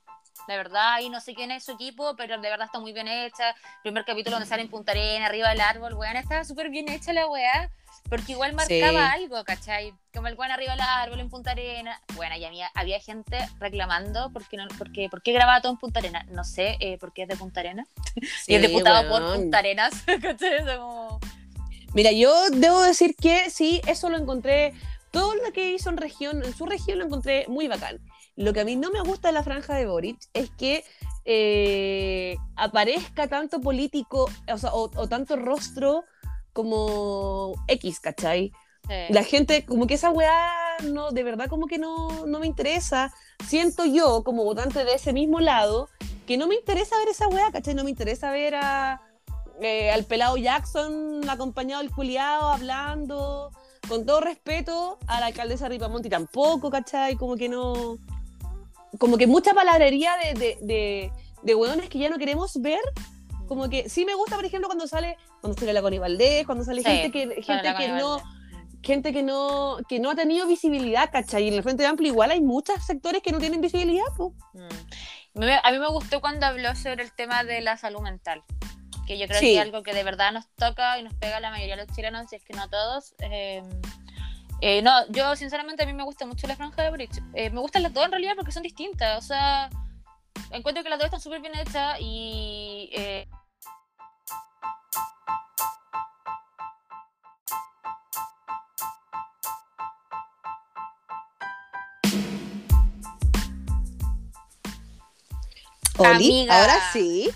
De verdad, y no sé quién es su equipo, pero de verdad está muy bien hecha. Primer capítulo donde sale en Punta Arena, arriba del árbol, weón, estaba súper bien hecha la weá. Porque igual marcaba algo, ¿cachai? Como el weón arriba del árbol en Punta Arena. Bueno, y había, había gente reclamando porque no, porque, ¿por qué grababa todo en Punta Arena? No sé, eh, por qué es de Punta Arena. y es diputado por weón. Punta Arenas. ¿cachai? Como- Mira, yo debo decir que sí, eso lo encontré, todo lo que hizo en región, en su región lo encontré muy bacán. Lo que a mí no me gusta de la franja de Boric es que eh, aparezca tanto político, o, sea, o, o tanto rostro como X, ¿cachai? Sí. La gente, como que esa weá, no, de verdad como que no, no me interesa. Siento yo, como votante de ese mismo lado, que no me interesa ver esa weá, ¿cachai? No me interesa ver a, eh, al pelado Jackson acompañado del culiado hablando, con todo respeto a la alcaldesa Ripamonti tampoco, ¿cachai? Como que no... Como que mucha palabrería de, de, de, de weones que ya no queremos ver. Como que sí me gusta, por ejemplo, cuando sale, cuando sale la Connie Valdés, cuando sale Sí, gente que, gente que no, gente que no, que no ha tenido visibilidad, ¿cachai? Y en el Frente Amplio igual hay muchos sectores que no tienen visibilidad. Mm. Me- A mí me gustó cuando habló sobre el tema de la salud mental, que yo creo Sí. que es algo que de verdad nos toca y nos pega a la mayoría de los chilenos, si es que no a todos. Eh, eh, no, yo sinceramente a mí me gusta mucho la franja de Bridge. Eh, me gustan las dos en realidad porque son distintas, o sea, encuentro que las dos están súper bien hechas y... Oli, Amiga. ahora sí.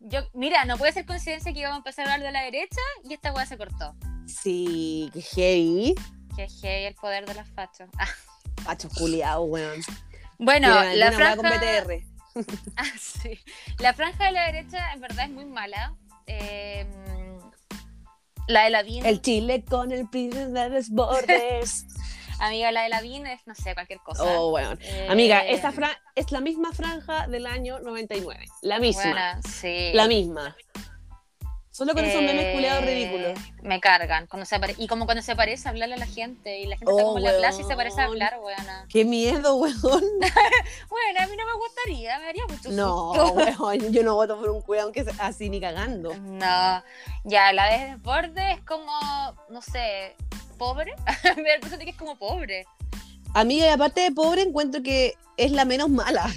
yo, mira, no puede ser coincidencia que íbamos a empezar a hablar de la derecha y esta weá se cortó. Sí, qué heavy. Que heavy el poder de las fachas. Ah, Facho culiao, weón. Bueno, la con franja... BTR. Ah, sí. La franja de la derecha en verdad es muy mala. Eh, la de Lavín, El chile con el príncipe de desbordes. amiga, la de Lavín es, no sé, cualquier cosa. oh, weón. Eh, Amiga, fran es la misma franja del año 99. La misma. buena, sí. La misma. Solo con esos memes Eh, culiados ridículos. Me cargan. Cuando se y como cuando se parece a hablarle a la gente. Y la gente está Oh, como en la plaza y se parece a hablar, weona. Qué miedo, weón. Bueno, a mí no me gustaría, me daría mucho No, susto. weón. Yo no voto por un cuidado que sea así ni cagando. No, ya, la de desborde es como, no sé, pobre. Me da la impresión de que es como pobre. Amiga, y aparte de pobre, encuentro que es la menos mala.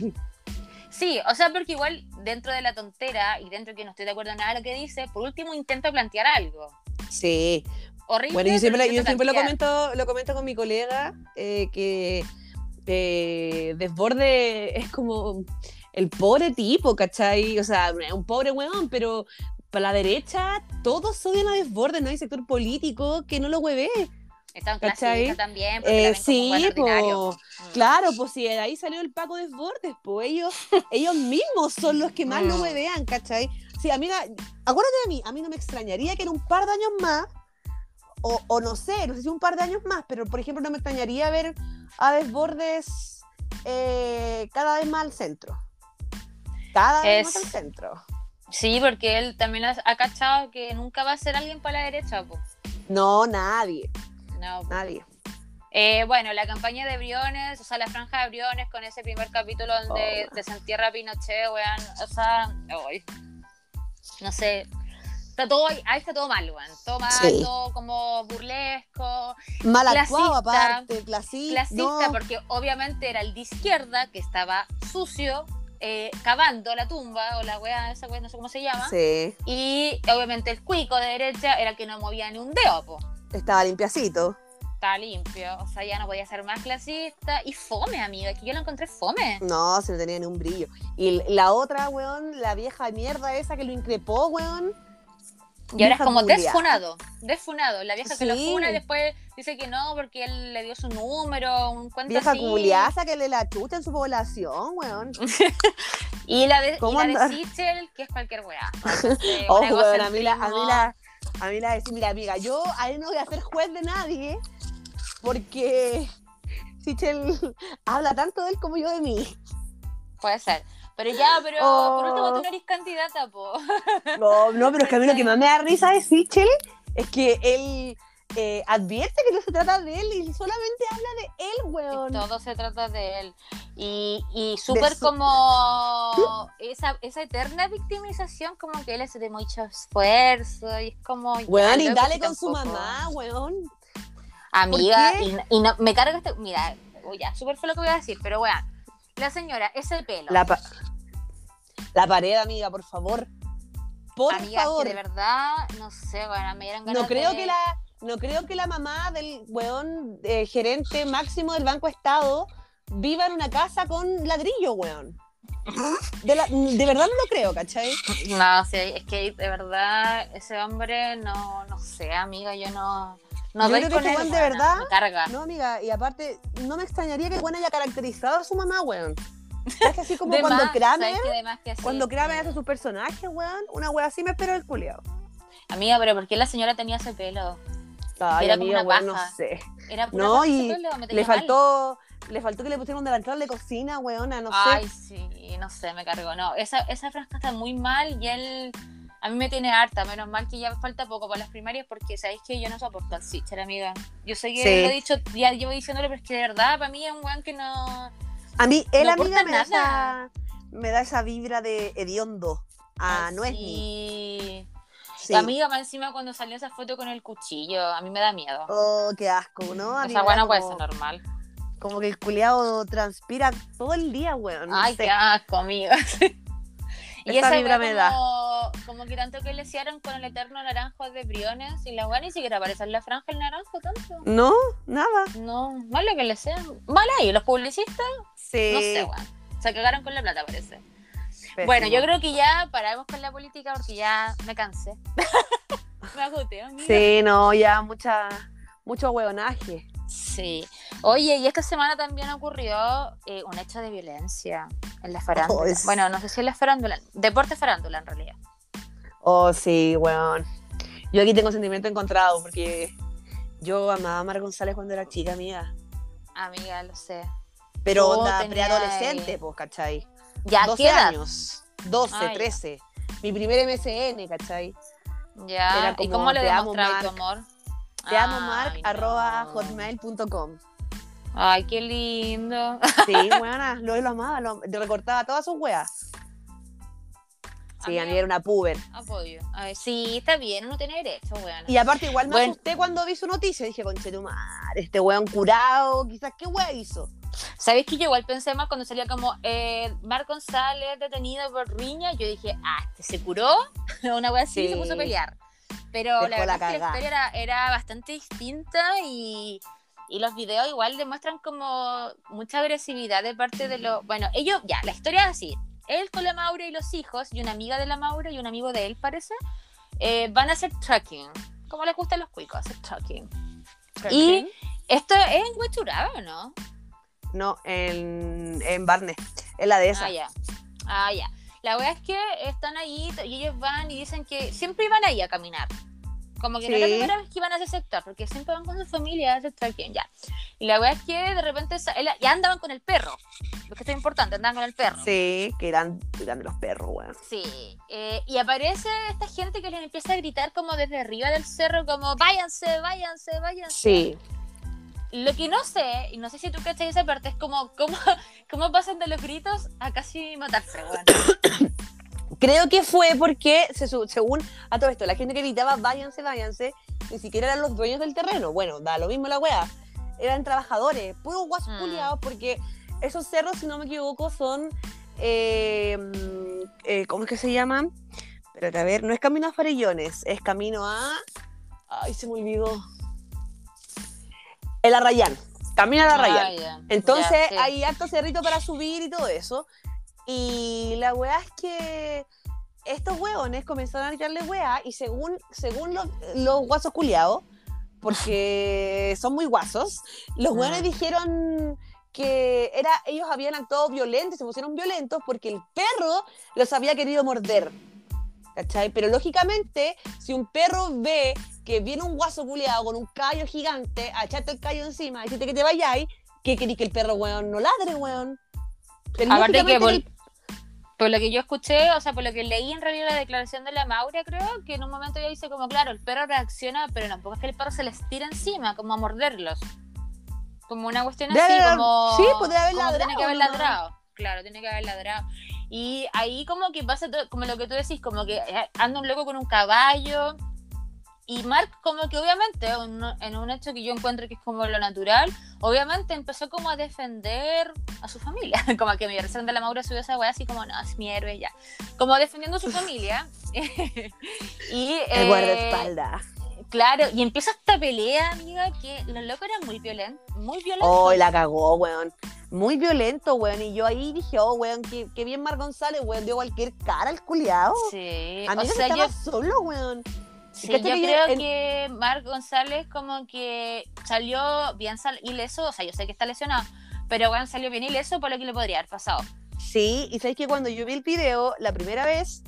Sí, o sea, porque igual dentro de la tontera y dentro que no estoy de acuerdo en nada de lo que dice, por último intento plantear algo. Sí. Horrible. Bueno, yo siempre, yo lo comento, lo comento con mi colega, eh, que eh, Desborde es como el pobre tipo, ¿cachai? O sea, un pobre weón, pero para la derecha todos odian a Desborde, no hay sector político que no lo hueve. Está un ¿cachai? clasista también, porque Eh, sí, po. Mm. Claro, pues si de ahí salió el Paco Desbordes, pues ellos, ellos mismos son los que más lo Mm. huevean, ¿cachai? Sí, amiga, acuérdate de mí, a mí no me extrañaría que en un par de años más, o, o no sé, no sé si un par de años más, pero por ejemplo no me extrañaría ver a Desbordes eh, cada vez más al centro. Cada vez más al centro. Sí, porque él también ha, ha cachado que nunca va a ser alguien para la derecha, pues. No, nadie, No, po. nadie. Eh, bueno, la campaña de Briones, o sea, la franja de Briones con ese primer capítulo donde Oh. desentierra a Pinochet, weón, o sea, no sé, está todo, ahí está todo mal, weón, todo mal, Sí. todo como burlesco, Mal actuado aparte, clasista. clasista, no. porque obviamente era el de izquierda que estaba sucio, eh, cavando la tumba, o la weá, esa weá, no sé cómo se llama, Sí, y obviamente el cuico de derecha era que no movía ni un dedo, po. estaba limpiacito. Está limpio, o sea, ya no podía ser más clasista y fome, amiga, que yo lo encontré fome. No, se no tenía ni un brillo. Y la otra, weón, la vieja mierda esa que lo increpó, weón. Y ahora es Vieja como desfunado, desfunado. La vieja que lo Sí. funa y después dice que no porque él le dio su número, un cuento Vieja así. culiaza que le la chucha en su población, weón. Y la de, y ¿Cómo la de? Sichel, que es cualquier weá. Weón, a mí la, a mí la, a mí la decir, mira, amiga, yo ahí no voy a ser juez de nadie, porque Sichel habla tanto de él como yo de mí. Puede ser. Pero ya, pero Oh. por último tú no eres candidata, po. No, no, pero es que a mí lo que más me da risa de Sichel es que él eh, advierte que no se trata de él y solamente habla de él, weón. Todo se trata de él. Y, y súper su- como esa, esa eterna victimización, como que él hace de mucho esfuerzo y es como... Weón, y dale con su mamá, weón. Amiga, ¿Por y, y no, me carga este... Mira, ya, súper fue lo que voy a decir, pero weón, la señora, ese pelo. La, pa- la pared, amiga, por favor. Por amiga, es que favor. de verdad, no sé, bueno, me dieron ganas No creo de- que la no creo que la mamá del weón eh, gerente máximo del Banco Estado viva en una casa con ladrillo, weón. De, la- de verdad no lo creo, ¿cachai? No, sí, es que de verdad ese hombre no, no sé, amiga, yo no... No Yo creo que weón de verdad- Me carga. No, amiga, y aparte, no me extrañaría que el weón haya caracterizado a su mamá, weón. Es que así como De cuando más, Kramer, cuando Kramer hace sus personajes, weón, una wea así me espero el culiao. Amiga, pero ¿por qué la señora tenía ese pelo? Ay, Era como amiga, una weón, no paja. sé. Era pura No, y pelo, me Le mal. faltó, le faltó que le pusieran un delantal de cocina, weona, no Ay, sé. sí, no sé, me cargó. No, esa, esa frasca está muy mal y él a mí me tiene harta. Menos mal que ya falta poco para las primarias porque sabéis que yo no soporto al Sitcher, amiga. Yo sé que Sí. lo he dicho, ya llevo diciéndolo, pero es que de verdad para mí es un weón que no. A mí, él, No amiga, aporta me da, esa, me da esa vibra de hediondo. Ah, Ay, no es sí. Amiga más encima cuando salió esa foto con el cuchillo, a mí me da miedo. Oh, qué asco, ¿no? A esa me weá da no puede como- ser normal. Como que el culiado transpira todo el día, weón. no Ay, sé. qué asco, amiga. y Esa esa vibra me como, da. como que tanto que le hicieron con el eterno naranjo de Briones y la weá ni siquiera aparece en la franja el naranjo tanto. No, nada. No, malo que le sean. Mal ahí, los publicistas, Sí. no sé, weón. Se cagaron con la plata, parece. pésimo. Bueno, yo creo que ya paramos con la política porque ya me cansé. me agoté, amiga. Sí, no, ya mucha, mucho hueonaje. Sí. Oye, y esta semana también ocurrió eh, un hecho de violencia en la farándula. Oh, es- Bueno, no sé si en la farándula, deporte farándula en realidad. Oh, sí, weón. Yo aquí tengo sentimiento encontrado porque yo amaba a Mar González cuando era chica, amiga. Amiga, lo sé. Pero onda preadolescente, pues, ¿cachai? Ya, 12 ¿qué edad? años. 12, Ah, ya. 13. Mi primer MSN, ¿cachai? Ya, ¿y cómo le demostrabas tu amor? Te amo, Ay, Mark, no. arroba hotmail.com. Ay, qué lindo. Sí, buena, lo, lo amaba, lo, recortaba todas sus weas. Sí, a mí era una puber. Apoyo. Ay, sí, está bien, uno tiene derecho, bueno. Y aparte, igual me Bueno. asusté cuando vi su noticia. Dije, conchetumar, este weón curado, quizás, ¿qué wea hizo? ¿Sabéis que yo igual pensé más cuando salía como eh, Marc González detenido por riña? Yo dije, ah, este se curó, una wea así y se Sí. puso a pelear. Pero la Dejó la verdad es que la historia era, era bastante distinta y, y los videos igual demuestran como mucha agresividad de parte de los... Bueno, ellos, ya, la historia es así. Él con la Maura y los hijos, y una amiga de la Maura y un amigo de él, parece, eh, van a hacer trekking. Como les gustan los cuicos, hacer trekking. Y esto es en Huechuraba, ¿o no? No, en, en Barnes, en la de esa. Ah, ya. Ah, ya. La wea es que están ahí y ellos van y dicen que siempre iban ahí a caminar. Como que no era la Sí. primera vez que iban a ese sector, porque siempre van con su familia a hacer trekking, ya. Y la wea es que de repente ya andaban con el perro. Lo que es importante, andaban con el perro. Sí, que eran, eran de los perros, weón. Sí, eh, y aparece esta gente que les empieza a gritar como desde arriba del cerro, como váyanse, váyanse, váyanse. Sí. Lo que no sé, y no sé si tú cachas esa parte, es como cómo, cómo pasan de los gritos a casi matarse, weón. Creo que fue porque, se según a todo esto, la gente que gritaba váyanse, váyanse, ni siquiera eran los dueños del terreno. Bueno, da lo mismo la wea. Eran trabajadores, puros guasos Mm. porque esos cerros, si no me equivoco, son. eh, mm, eh, ¿Cómo es que se llaman? Espérate, a ver, no es camino a Farillones, es camino a. Ay, se me olvidó. El Arrayán. Camino al Arrayán. Ah. Entonces sí. hay harto cerrito para subir y todo eso. Y la weá es que estos hueones comenzaron a tirarle weá y según, según los, los guasos culiados, porque son muy guasos, los hueones Mm. dijeron que era, ellos habían actuado violentos, se pusieron violentos porque el perro los había querido morder. ¿Cachai? Pero lógicamente, si un perro ve que viene un guaso culiado con un callo gigante a echarte el callo encima y decirte que te vayáis, ¿qué querís que el perro, weón, no ladre, weón? Pero Aparte que por, por lo que yo escuché, o sea, por lo que leí en realidad la declaración de la Maura, creo, que en un momento ella dice como, claro, el perro reacciona, pero tampoco es que el perro se les tira encima, como a morderlos. Como una cuestión Debe así, como... sí, debe haber como Tiene que ladrado haber ladrado. Claro, tiene que haber ladrado. Y ahí como que pasa todo, como lo que tú decís, como que eh, anda un loco con un caballo. Y Mark como que obviamente, un- en un hecho que yo encuentro que es como lo natural, obviamente empezó como a defender a su familia. Como que mi versión de la Maura subió esa weá así como, no, es mi héroe ya. Como defendiendo a su familia. y, el eh, guardaespaldas. Claro, y empieza esta pelea, amiga, que los locos eran muy violentos. Muy violentos. Oh, la cagó, weón. Muy violento, weón. Y yo ahí dije, oh, weón, qué, qué bien Mar González, weón. Dio cualquier cara al culiao. Sí, A mí o sea, estaba yo, solo, weón. Sí, ¿Cachai yo creo en- que Marc González como que salió bien sal- ileso, o sea, yo sé que está lesionado, pero bueno, salió bien ileso por lo que le podría haber pasado. Sí, y sabes que cuando yo vi el video la primera vez,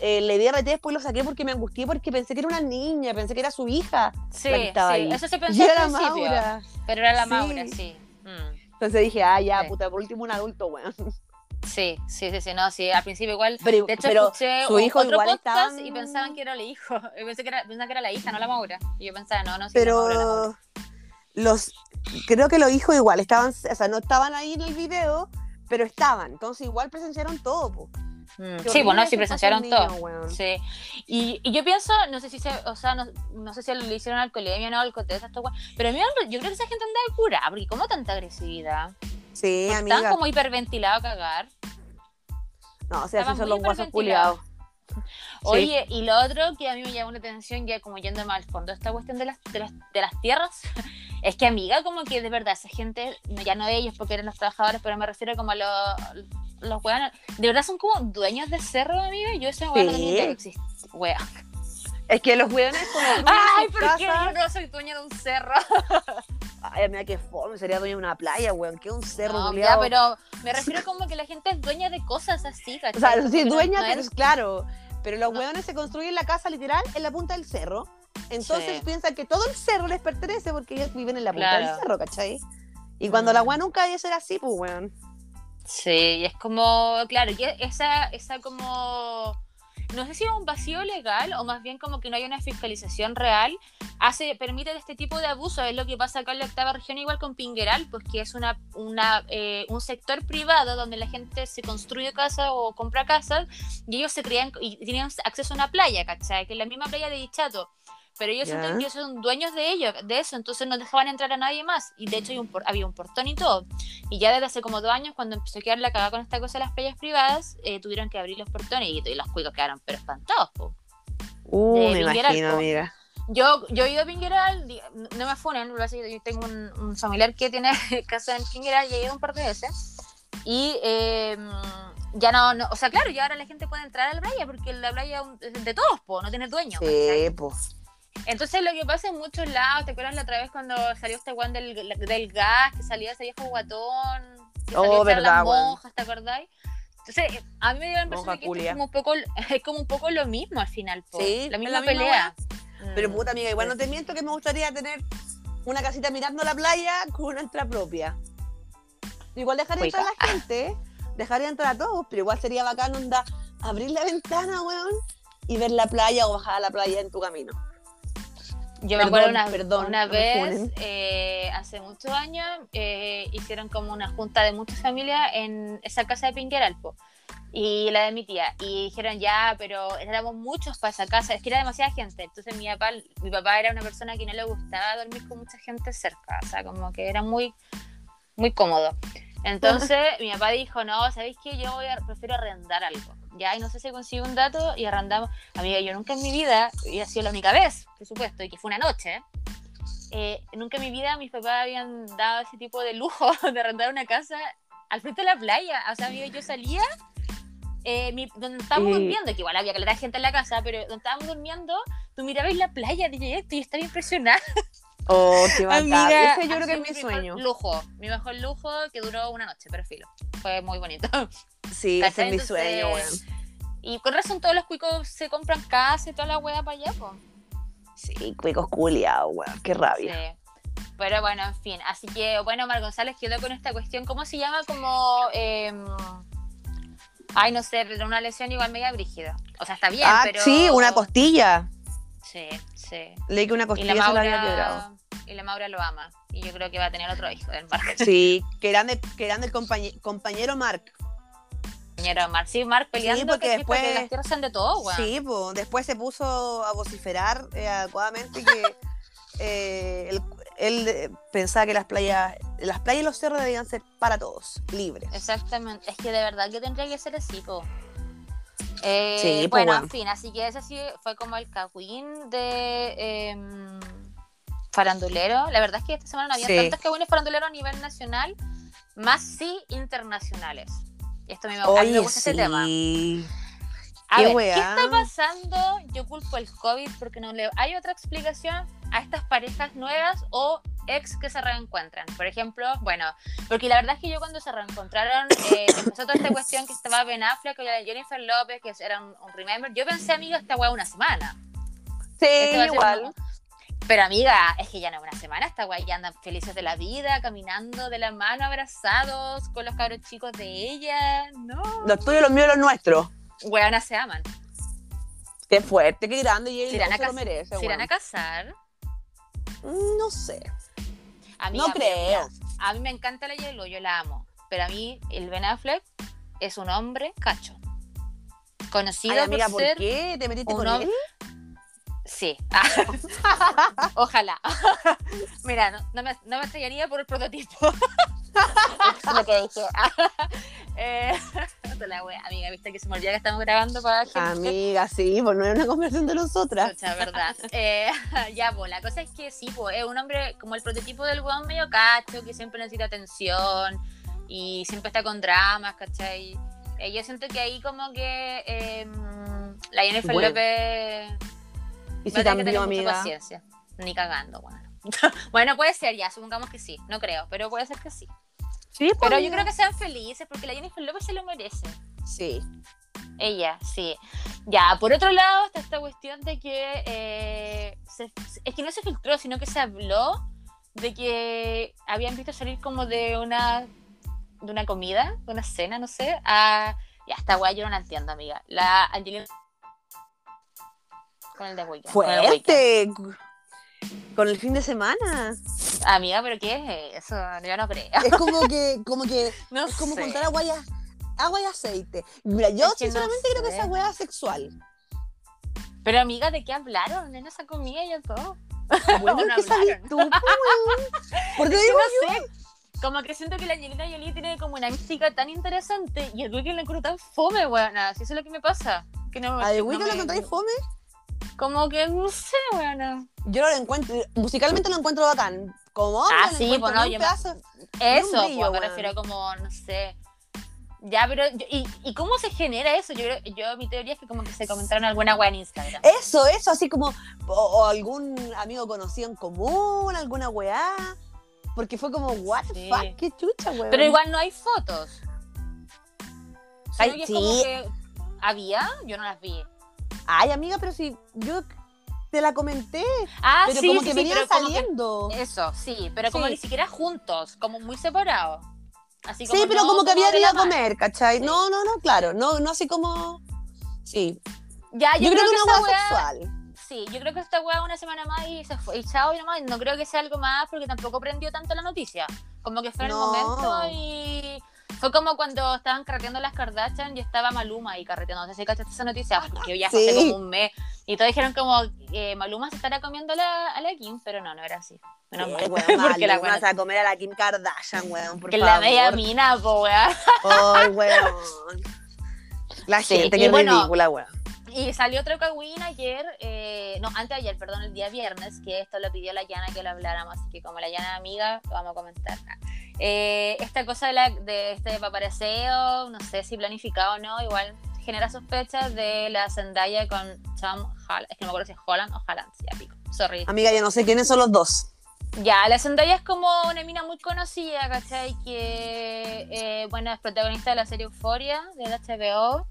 eh, le di RT, después lo saqué porque me angustié porque pensé que era una niña, pensé que era su hija. Sí, sí, ahí. eso se Y pensó era al la principio, Maura. pero era la Sí. Maura, sí. Mm. Entonces dije, ah, ya, Sí. puta, por último un adulto, weón. Sí, sí, sí, sí, no, sí, al principio igual. Pero, De hecho, pero escuché su un- hijo otro igual podcast y pensaban que era el hijo. Yo pensé que era, pensaba que era la hija, no la Maura. Y yo pensaba, no, no, sí, la Maura, la Maura. pero los creo que los hijos igual estaban, o sea, no estaban ahí en el video, pero estaban. Entonces igual presenciaron todo, po. Mm, Sí, bueno, horrible sí presenciaron todo. Sí. Y, y yo pienso, no sé si se, o sea, no, no sé si lo hicieron al colegio, no, al contexto, esto, weón, pero a mí yo creo que esa gente anda de cura, porque como tanta agresividad. Sí, Están amiga. como hiperventilados a cagar. No, o sea, esos son los guasos culiados. Oye, y lo otro que a mí me llamó la atención, ya como yendo más al fondo, esta cuestión de las, de las, de las tierras, es que amiga, como que de verdad esa gente, ya no ellos porque eran los trabajadores, pero me refiero como a los, los weones, de verdad son como dueños de cerro, amiga, yo ese weón no tenía Sí. que. Es que los weones como Ay, ¿por qué yo no soy dueña de un cerro? playa, mira qué fome, sería dueño de una playa, weón, que un cerro No, ya, pero me refiero como que la gente es dueña de cosas así, ¿cachai? O sea, sí, dueña, no pero es- es claro. Pero los No. weones se construyen la casa literal en la punta del cerro. Entonces Sí. piensan que todo el cerro les pertenece porque ellos viven en la punta del cerro, ¿cachai? Y cuando Mm. la weá nunca debe ser así, pues weón. Sí, y es como, claro, que esa, esa como, no sé si es un vacío legal o más bien como que no hay una fiscalización real, hace, permite este tipo de abuso, es lo que pasa acá en la octava región igual con Pingueral, pues que es una, una, eh, un sector privado donde la gente se construye casa o compra casas y ellos se crean y tenían acceso a una playa, ¿cachai? Que es la misma playa de Dichato. Pero ellos que ellos son dueños de ello, de eso, entonces no dejaban entrar a nadie más. Y de hecho hay un por- había un portón y todo. Y ya desde hace como dos años, cuando empezó a quedar la cagada con esta cosa de las playas privadas, eh, tuvieron que abrir los portones y, y los cuicos quedaron pero espantados. po. Uh, De me imagino, po. amiga. Yo, yo he ido a Pingueral, no me funen, yo tengo un, un familiar que tiene casa en Pingueral y he ido un par de veces. Y eh, ya no, no, o sea, claro, ya ahora la gente puede entrar a la playa porque la playa es de todos, po, no tiene dueño. Sí, pues. Entonces lo que pasa en muchos lados, ¿te acuerdas la otra vez cuando salió este guan del, del gas, que salía ese viejo guatón? Que Oh, verdad, las monjas, ¿te acordáis? Entonces, a mí me dio la impresión Monja de que esto es como, un poco, es como un poco lo mismo al final, po. Sí, la misma la misma pelea. Pero Mm. puta, amiga, igual no te miento que me gustaría tener una casita mirando la playa con una entrada propia. Igual dejaría entrar a la gente, dejaría entrar a todos, pero igual sería bacán onda abrir la ventana, weón, y ver la playa o bajar a la playa en tu camino. Yo me acuerdo una, perdón, vez, eh, hace muchos años, eh, hicieron como una junta de muchas familias en esa casa de Pingueral, po, y la de mi tía. Y dijeron, ya, pero éramos muchos para esa casa, es que era demasiada gente. Entonces mi papá, mi papá era una persona que no le gustaba dormir con mucha gente cerca, o sea, como que era muy, muy cómodo. Entonces mi papá dijo, no, ¿sabéis qué? Yo voy a, prefiero arrendar algo. Ya, y no sé si consigo un dato y arrendamos. Amiga, yo nunca en mi vida, y ha sido la única vez, por supuesto, y que fue una noche, eh, nunca en mi vida mis papás habían dado ese tipo de lujo de arrendar una casa al frente de la playa. O sea, amiga, yo salía eh, mi- donde estábamos durmiendo, que igual había que gente en la casa, pero donde estábamos durmiendo, tú mirabas la playa de y estaba impresionada. Oh, qué. Amiga, Ese yo creo que es mi sueño. Lujo, mi mejor lujo que duró una noche, pero filo. Fue muy bonito. Sí, ese es mi sueño, weón. Y con razón todos los cuicos se compran casa y toda la wea para allá, po. Sí, cuicos culiados, weón. Qué rabia. Sí. Pero bueno, en fin. Así que, bueno, Mar González quedó con esta cuestión. ¿Cómo se llama? Como. em, ay, no sé, pero una lesión igual media brígida. O sea, está bien, ah, pero. sí, una costilla. Sí, sí. Leí que una Y costilla la, se la había quebrado. Maura, y la Maura lo ama. Y yo creo que va a tener otro hijo del Marc. Sí, que eran, de- que del compañe- compañero Mark. Compañero Marc. Sí, Marc peleando porque que, después- que las tierras sean de todo, weón. Sí, pues después se puso a vociferar eh, adecuadamente que eh, él, él, eh, pensaba que las playas, las playas y los cerros debían ser para todos, libres. Exactamente, es que de verdad que tendría que ser así, po. Eh, Sí, pues, bueno, bueno. en fin, así que ese sí fue como el cagüín de em, farandulero. La verdad es que esta semana no había Sí. tantos cagüines faranduleros a nivel nacional, más sí internacionales. Y esto me, a mí me Oye, gusta ese tema. sí. A Qué ver, weá. ¿qué está pasando? Yo culpo el COVID porque no le... ¿Hay otra explicación a estas parejas nuevas o ex que se reencuentran? Por ejemplo, bueno, porque la verdad es que yo cuando se reencontraron, eh, empezó toda esta cuestión que estaba Ben Affleck la de Jennifer López, que era un, un remember. Yo pensé, amiga, esta weá una semana. Sí, Este igual. Pero amiga, es que ya no es una semana, esta weá ya andan felices de la vida, caminando de la mano, abrazados, con los cabros chicos de ella. No. Los tuyos, los míos, los nuestros. Weonas se aman. Qué fuerte, qué grande. Y él Se irán a se lo merece. Se irán a casar. No sé. Amiga, No creo. mira, a mí me encanta la Yelo, yo la amo. Pero a mí, el Ben Affleck es un hombre cacho. Conocido Ay, amiga, por ¿por ser. qué? ¿Te metiste un con él? Sí. Ojalá. Mira, no, no me, no me extrañaría por el prototipo. Es lo que dije. eh, la wea, amiga, viste que se me olvida que estamos grabando para gente. Amiga, sí, pues no era una conversación de nosotras. Chucha, verdad. Eh, ya, pues, la cosa es que sí, pues, es un hombre como el prototipo del weón medio cacho, que siempre necesita atención y siempre está con dramas, ¿cachai? Eh, yo siento que ahí como que eh, la Jennifer Bueno. López Y si cambió, amiga. paciencia. Ni cagando, bueno. bueno, puede ser ya, supongamos que sí. No creo, pero puede ser que sí. Sí, Pero yo creo que sean felices porque la Jennifer López se lo merece. Sí. Ella, sí. Ya, por otro lado está esta cuestión de que eh, se- es que no se filtró, sino que se habló de que habían visto salir como de una de una comida, de una cena, no sé, a ya esta weá yo no la entiendo, amiga. La Angelina con el de Weeknd. con el. Fuerte. Con el fin de semana. Amiga, pero ¿qué es eso? Yo no creo. Es como que, como que, No es como sé. juntar agua y, a- agua y aceite. Mira, yo Es que no sinceramente creo que sé. esa weá es sexual. Pero amiga, ¿de qué hablaron en esa comida y todo? Bueno, No ¿qué sabes tú? Porque Es que digo, no sé. Como que siento que la Angelina Jolie tiene como una mística tan interesante y el Weekend lo encuentro tan fome, weón. Así eso es lo que me pasa. Que no, a The no me- lo encontráis fome. Como que no sé, weón. Yo no lo encuentro, musicalmente lo encuentro bacán. Como Ah, sí, encuentro pues no, en un yo me- pedazo- Eso, brillo, pues, me refiero como, no sé. Ya, pero. yo- ¿y, ¿Y cómo se genera eso? Yo yo mi teoría es que como que se comentaron alguna weá en Instagram. Eso, eso, así como, o, o algún amigo conocido en común, alguna weá. Porque fue como, what the Sí. fuck, qué chucha, weón. Pero igual no hay fotos. Ay, sí. como que había, yo no las vi. Ay, amiga, pero si yo te la comenté, Ah, pero sí, como sí, que sí, venían pero como que- saliendo. Eso, sí, pero como ni siquiera juntos, como muy separados. Así como Sí, pero no como que habían de ido a comer, ¿cachai? No, no, no, claro, no, no así como... Sí, Ya, yo, yo, creo, que esa una weá- sexual. Sí, yo creo que esta weá una semana más y se fue. Y chao y nomás. No creo que sea algo más porque tampoco prendió tanto la noticia. Como que fue en No. el momento y. Fue como cuando estaban carreteando las Kardashian y estaba Maluma ahí carreteando. No sé si cachaste esa noticia, porque ya hace Sí. como un mes. Y todos dijeron como eh, Maluma se estará comiendo a la, a la Kim, pero no, no era así. Menos Sí, mal. weón, porque la va a comer a la Kim Kardashian, weón, por Que la media mina, po, weá. Ay, weón. La Sí, gente, y que bueno, ridícula, weón. Y salió otro cagüín ayer, eh, no, antes de ayer, perdón, el día viernes, que esto lo pidió la Yana que lo habláramos, así que como la es amiga, lo vamos a comentar. Eh, esta cosa de, la, de este paparazeo, no sé si planificado o no, igual genera sospechas de la Zendaya con Tom Holland, es que no me acuerdo si es Holland o Holland, ya pico, sorry. Amiga, yo no sé quiénes son los dos. Ya, la Zendaya es como una mina muy conocida, ¿cachai? Que, eh, bueno, es protagonista de la serie Euphoria, de la HBO.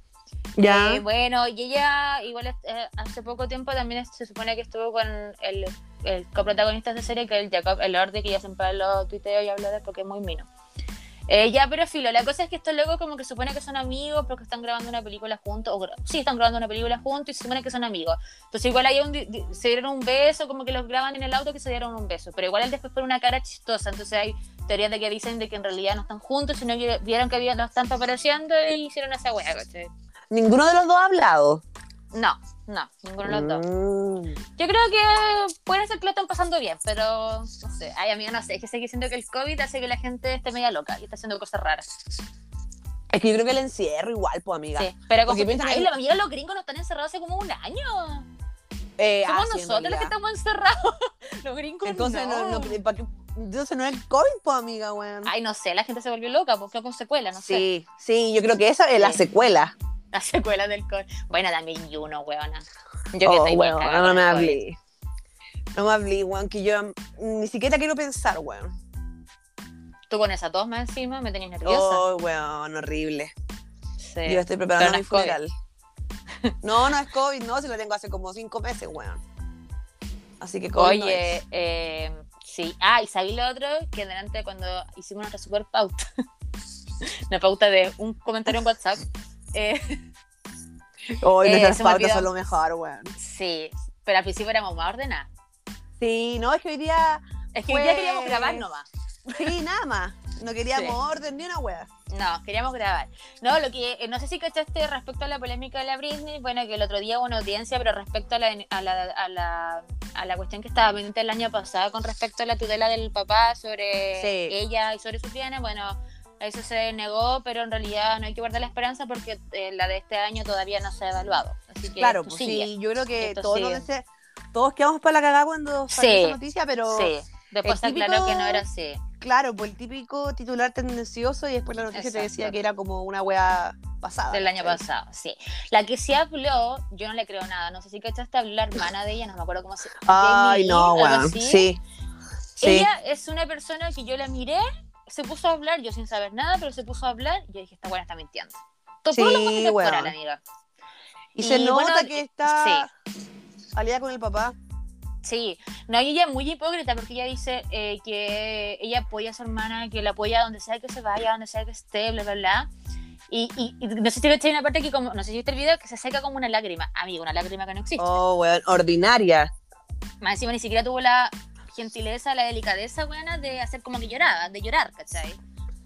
Ya. Bueno, y ella igual eh, hace poco tiempo también se supone que estuvo con el, el coprotagonista de esa serie, que es el Jacob Elordi, que ya siempre lo tuiteo y hablo de porque es muy mino. Eh, ya, pero filo, la cosa es que estos locos como que supone que son amigos porque están grabando una película juntos, o sí, están grabando una película juntos y se supone que son amigos. Entonces igual hay un, se dieron un beso, como que los graban en el auto que se dieron un beso, pero igual él después pone una cara chistosa, entonces hay teorías de que dicen de que en realidad no están juntos, sino que vieron que había, lo están papareciendo y hicieron esa wea, ¿cachai? Ninguno de los dos ha hablado. No, no, ninguno de los dos. Mm. Yo creo que puede ser que lo están pasando bien, pero no sé. Ay, amigo, no sé. Es que sé que siento que el COVID hace que la gente esté media loca y está haciendo cosas raras. Es que yo creo que el encierro igual, pues, amiga. Sí, pero como Porque piensa ay, que- la amiga, los gringos no están encerrados hace como un año. Eh, Somos ah, sí, nosotros los que estamos encerrados. los gringos Entonces, no. no, no, ¿para qué? Entonces no es el COVID, pues, amiga, weón. Ay, no sé, la gente se volvió loca, pues quedó con secuela, no sé. sí, sí, yo creo que esa es la secuela. La secuela del COVID. Bueno, también Juno, weona. Yo que Oh, bien weón, no me hablé. No me hablé, weón, que yo ni siquiera quiero pensar, weón. Tú con esa tos más encima me tenías nerviosa. Oh, weón, horrible. Sí. Yo estoy preparando no mi funeral. No, no es COVID, no, si lo tengo hace como cinco meses, weón. Así que COVID no Oye, es. eh, sí. Ah, y sabí lo otro, que delante cuando hicimos nuestra super pauta, una pauta de un comentario en WhatsApp, eh, Hoy eh, nuestras me pautas son lo mejor, weón. sí, pero al principio éramos más ordenadas. Sí, no, es que hoy día, Es que hoy día Pues- queríamos grabar nomás. sí, nada más. No queríamos Sí. orden ni una wea. No, queríamos grabar. No, lo que eh, no sé si cachaste respecto a la polémica de la Britney, bueno, que el otro día hubo una audiencia, pero respecto a la, a la, a la, a la cuestión que estaba pendiente el año pasado con respecto a la tutela del papá sobre Sí. ella y sobre sus bienes, bueno, eso se negó, pero en realidad no hay que guardar la esperanza porque eh, la de este año todavía no se ha evaluado. Así que Claro, pues sigue. sí, yo creo que Esto todos, todos quedamos para la cagada cuando salió Sí. esa noticia, pero Sí, después se aclaró que no típico- era así. claro, pues el típico titular tendencioso y después la noticia te decía que era como una wea pasada. Del año pasado, sí. La que sí habló, yo no le creo nada. No sé si cachaste, habló la hermana de ella, no me acuerdo cómo se Ay, Jamie no, weón. Sí. Ella es una persona que yo la miré, se puso a hablar, yo sin saber nada, pero se puso a hablar y yo dije, esta buena está mintiendo. Todo Sí, bonito weón. electoral, amiga. Y, se nota bueno, que está aliada con el papá. Sí, no, y ella es muy hipócrita porque ella dice eh, que ella apoya a su hermana, que la apoya donde sea que se vaya, donde sea que esté, bla, bla, bla. Y, y, y no sé si viste una parte que, como, no sé si viste el video, que se seca como una lágrima. Amigo, una lágrima que no existe. Oh, weón, ordinaria. Más encima ni siquiera tuvo la gentileza, la delicadeza, buena, de hacer como que lloraba, de llorar, ¿cachai?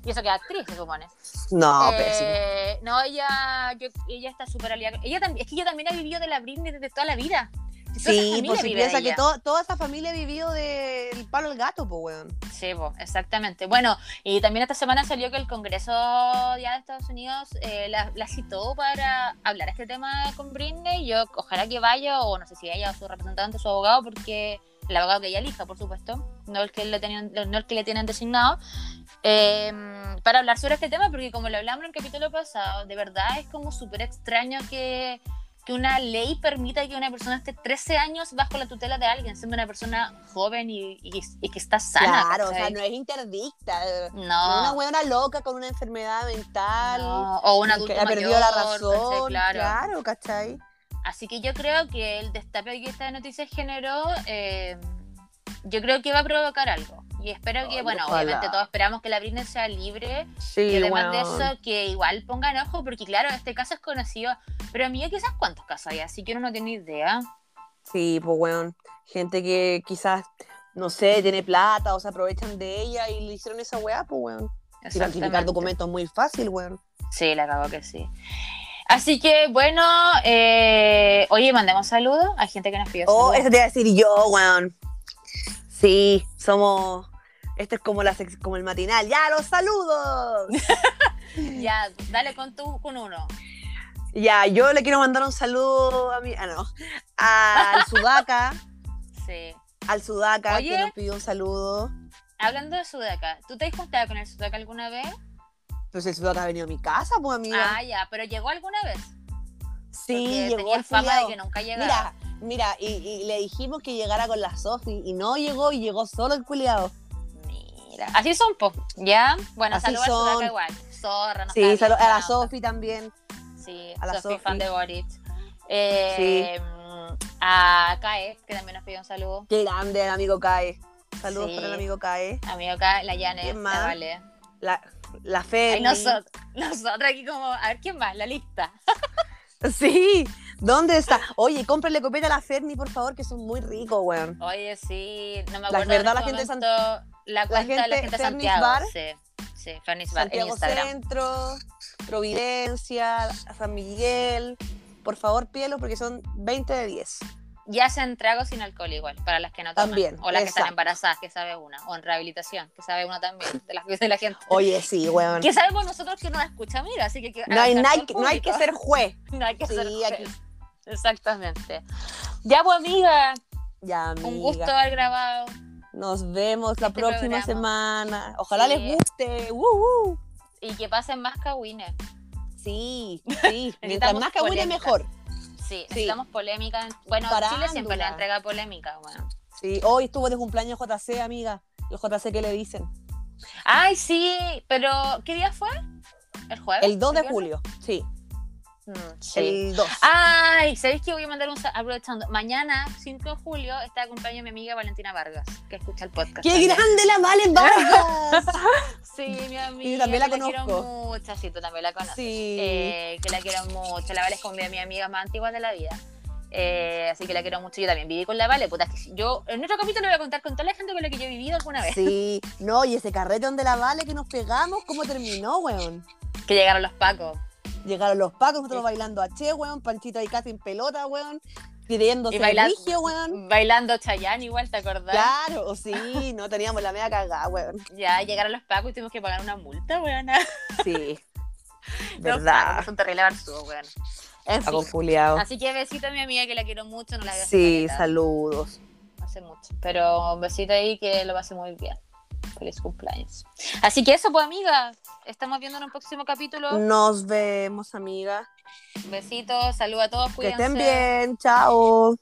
Y eso que es actriz, se supone. No, Eh, pésimo. No, ella, yo- ella está súper aliada. Ella también, es que ella también ha vivido de la Britney desde toda la vida. Toda Sí, pues si piensa que toda esa familia ha vivido del palo al gato, pues, weón. Sí, po, exactamente. Bueno, y también esta semana salió que el Congreso ya de Estados Unidos eh, la, la citó para hablar este tema con Britney. Yo ojalá que vaya, o no sé si ella o su representante, su abogado, porque el abogado que ella elija, por supuesto, no el que le tenían, no el que le tienen designado, eh, para hablar sobre este tema, porque como lo hablamos en el capítulo pasado, de verdad es como súper extraño que, que una ley permita que una persona esté 13 años bajo la tutela de alguien, siendo una persona joven y, y- y que está sana. claro, o sea, no es interdicta. No, Una weona loca con una enfermedad mental. no, o un adulto que ha mayor, perdido la razón. Claro. Claro, ¿cachai? Así que yo creo que el destape que esta noticia generó, eh, yo creo que va a provocar algo. Y espero que, bueno, ojalá. obviamente todos esperamos que la Britney sea libre Sí, y además de weón. eso, que igual pongan ojo, porque claro, este caso es conocido, pero amiga, quizás cuántos casos hay, así que uno no tiene idea. Sí, pues, weón. Gente que quizás, no sé, tiene plata o se aprovechan de ella y le hicieron esa weá, pues, weón. Y falsificar documentos muy fácil, weón. Sí, la cago que sí. Así que, bueno, eh, oye, mandemos saludos a gente que nos pidió Oh, saludos. eso te iba a decir yo, weón. Sí, somos. Este es como, la sex- como el matinal. ¡Ya, los saludos! Ya, dale con tú, con uno. ya, yo le quiero mandar un saludo a mi. Ah, no. Al Sudaca. Sí. al Sudaca, Oye. que nos pidió un saludo. Hablando de Sudaka, ¿tú te has juntado con el Sudaka alguna vez? Pues el Sudaca ha venido a mi casa, pues, amiga. Ah, ya, pero llegó alguna vez. sí, Porque llegó tenía el fama de que nunca llegaba. Mira, mira, y, y le dijimos que llegara con la Sofi y no llegó y llegó solo el culiado. Mira, así son, po. ¿Ya? Bueno, Así saludos al son. Sudaka igual. Zorra, no Sí, sabe salu- bien, a la. Sofi también. Sí, a la Sofi, fan de Boric. Eh, A Kae, que también nos pidió un saludo. Qué grande el amigo Cae. Saludos Sí. para el amigo Cae. Amigo Kae, la Yane, ¿Quién la? Vale. La, la Fe. Ay, nosotros, nosotros aquí como, a ver, ¿quién más? La lista. Sí, ¿dónde está? Oye, cómprale copeta a la Ferni, por favor, que son muy ricos, weón. Oye, sí, no me La acuerdo. verdad, en la este gente San- momento la cuenta de la gente- gente de Santiago. Bar. Sí, sí, Fernis Bar en Santiago Instagram. Centro, Providencia, San Miguel. Por favor, pídelo porque son 20 de 10. Y hacen tragos sin alcohol igual, para las que no toman. También, O las que están exacto. embarazadas, que sabe una. O en rehabilitación, que sabe una también, de las de la gente. Oye, sí, weón. Que sabemos nosotros que nos escucha, mira, así que... que No hay, no hay- no hay que ser juez. No hay que Sí, ser aquí- juez. Exactamente. Ya, pues, amiga, Ya, amiga. un gusto haber grabado. Nos vemos la este próxima programa. semana. Ojalá Sí. les guste. ¡Woo, woo! Y que pasen más cagüines. Sí, sí. Mientras más cagüines, mejor. Sí, necesitamos polémica. Bueno, Farándula. Chile siempre le entrega polémica, bueno. Sí, hoy estuvo de cumpleaños JC, amiga. El JC que le dicen. Ay, sí, pero ¿qué día fue? ¿El jueves? El 2 de julio. Sí, sí. el 2. Ay, ¿sabéis que voy a mandar un aprovechando? Mañana, 5 de julio, está de cumpleaños mi amiga Valentina Vargas, que escucha el podcast. ¡Qué también. grande la Valen Vargas! Sí, mi amiga. también la que conozco. quiero mucho, sí, tú también la conoces. Sí. Eh, que la quiero mucho. La Vale es como mi amiga más antigua de la vida. Eh, así que la quiero mucho. Yo también viví con la Vale. Puta, que yo en otro capítulo voy a contar con toda la gente con la que yo he vivido alguna vez. Sí, no, y ese carrete donde la Vale que nos pegamos, ¿cómo terminó, weón? Que llegaron los pacos. Llegaron los pacos, nosotros Sí. bailando a Che, weón, Panchito ahí casi en pelota, weón, pidiéndose Y bailan- rigio, weón. Bailando Chayanne igual, ¿te acordás? Claro, sí, no teníamos la media cagada, weón. Ya llegaron los pacos y tuvimos que pagar una multa, weón. Sí, verdad. pacos son terrible barzudo, weón. En fin. Así que besito a mi amiga que la quiero mucho, no la veo Sí, saludos. hace mucho. Pero un besito ahí que lo pase muy bien. Feliz cumpleaños. Así que eso, pues, amiga. Estamos viendo en un próximo capítulo. Nos vemos, amiga. Besitos, saludos a todos, Que cuídense. estén bien, chao.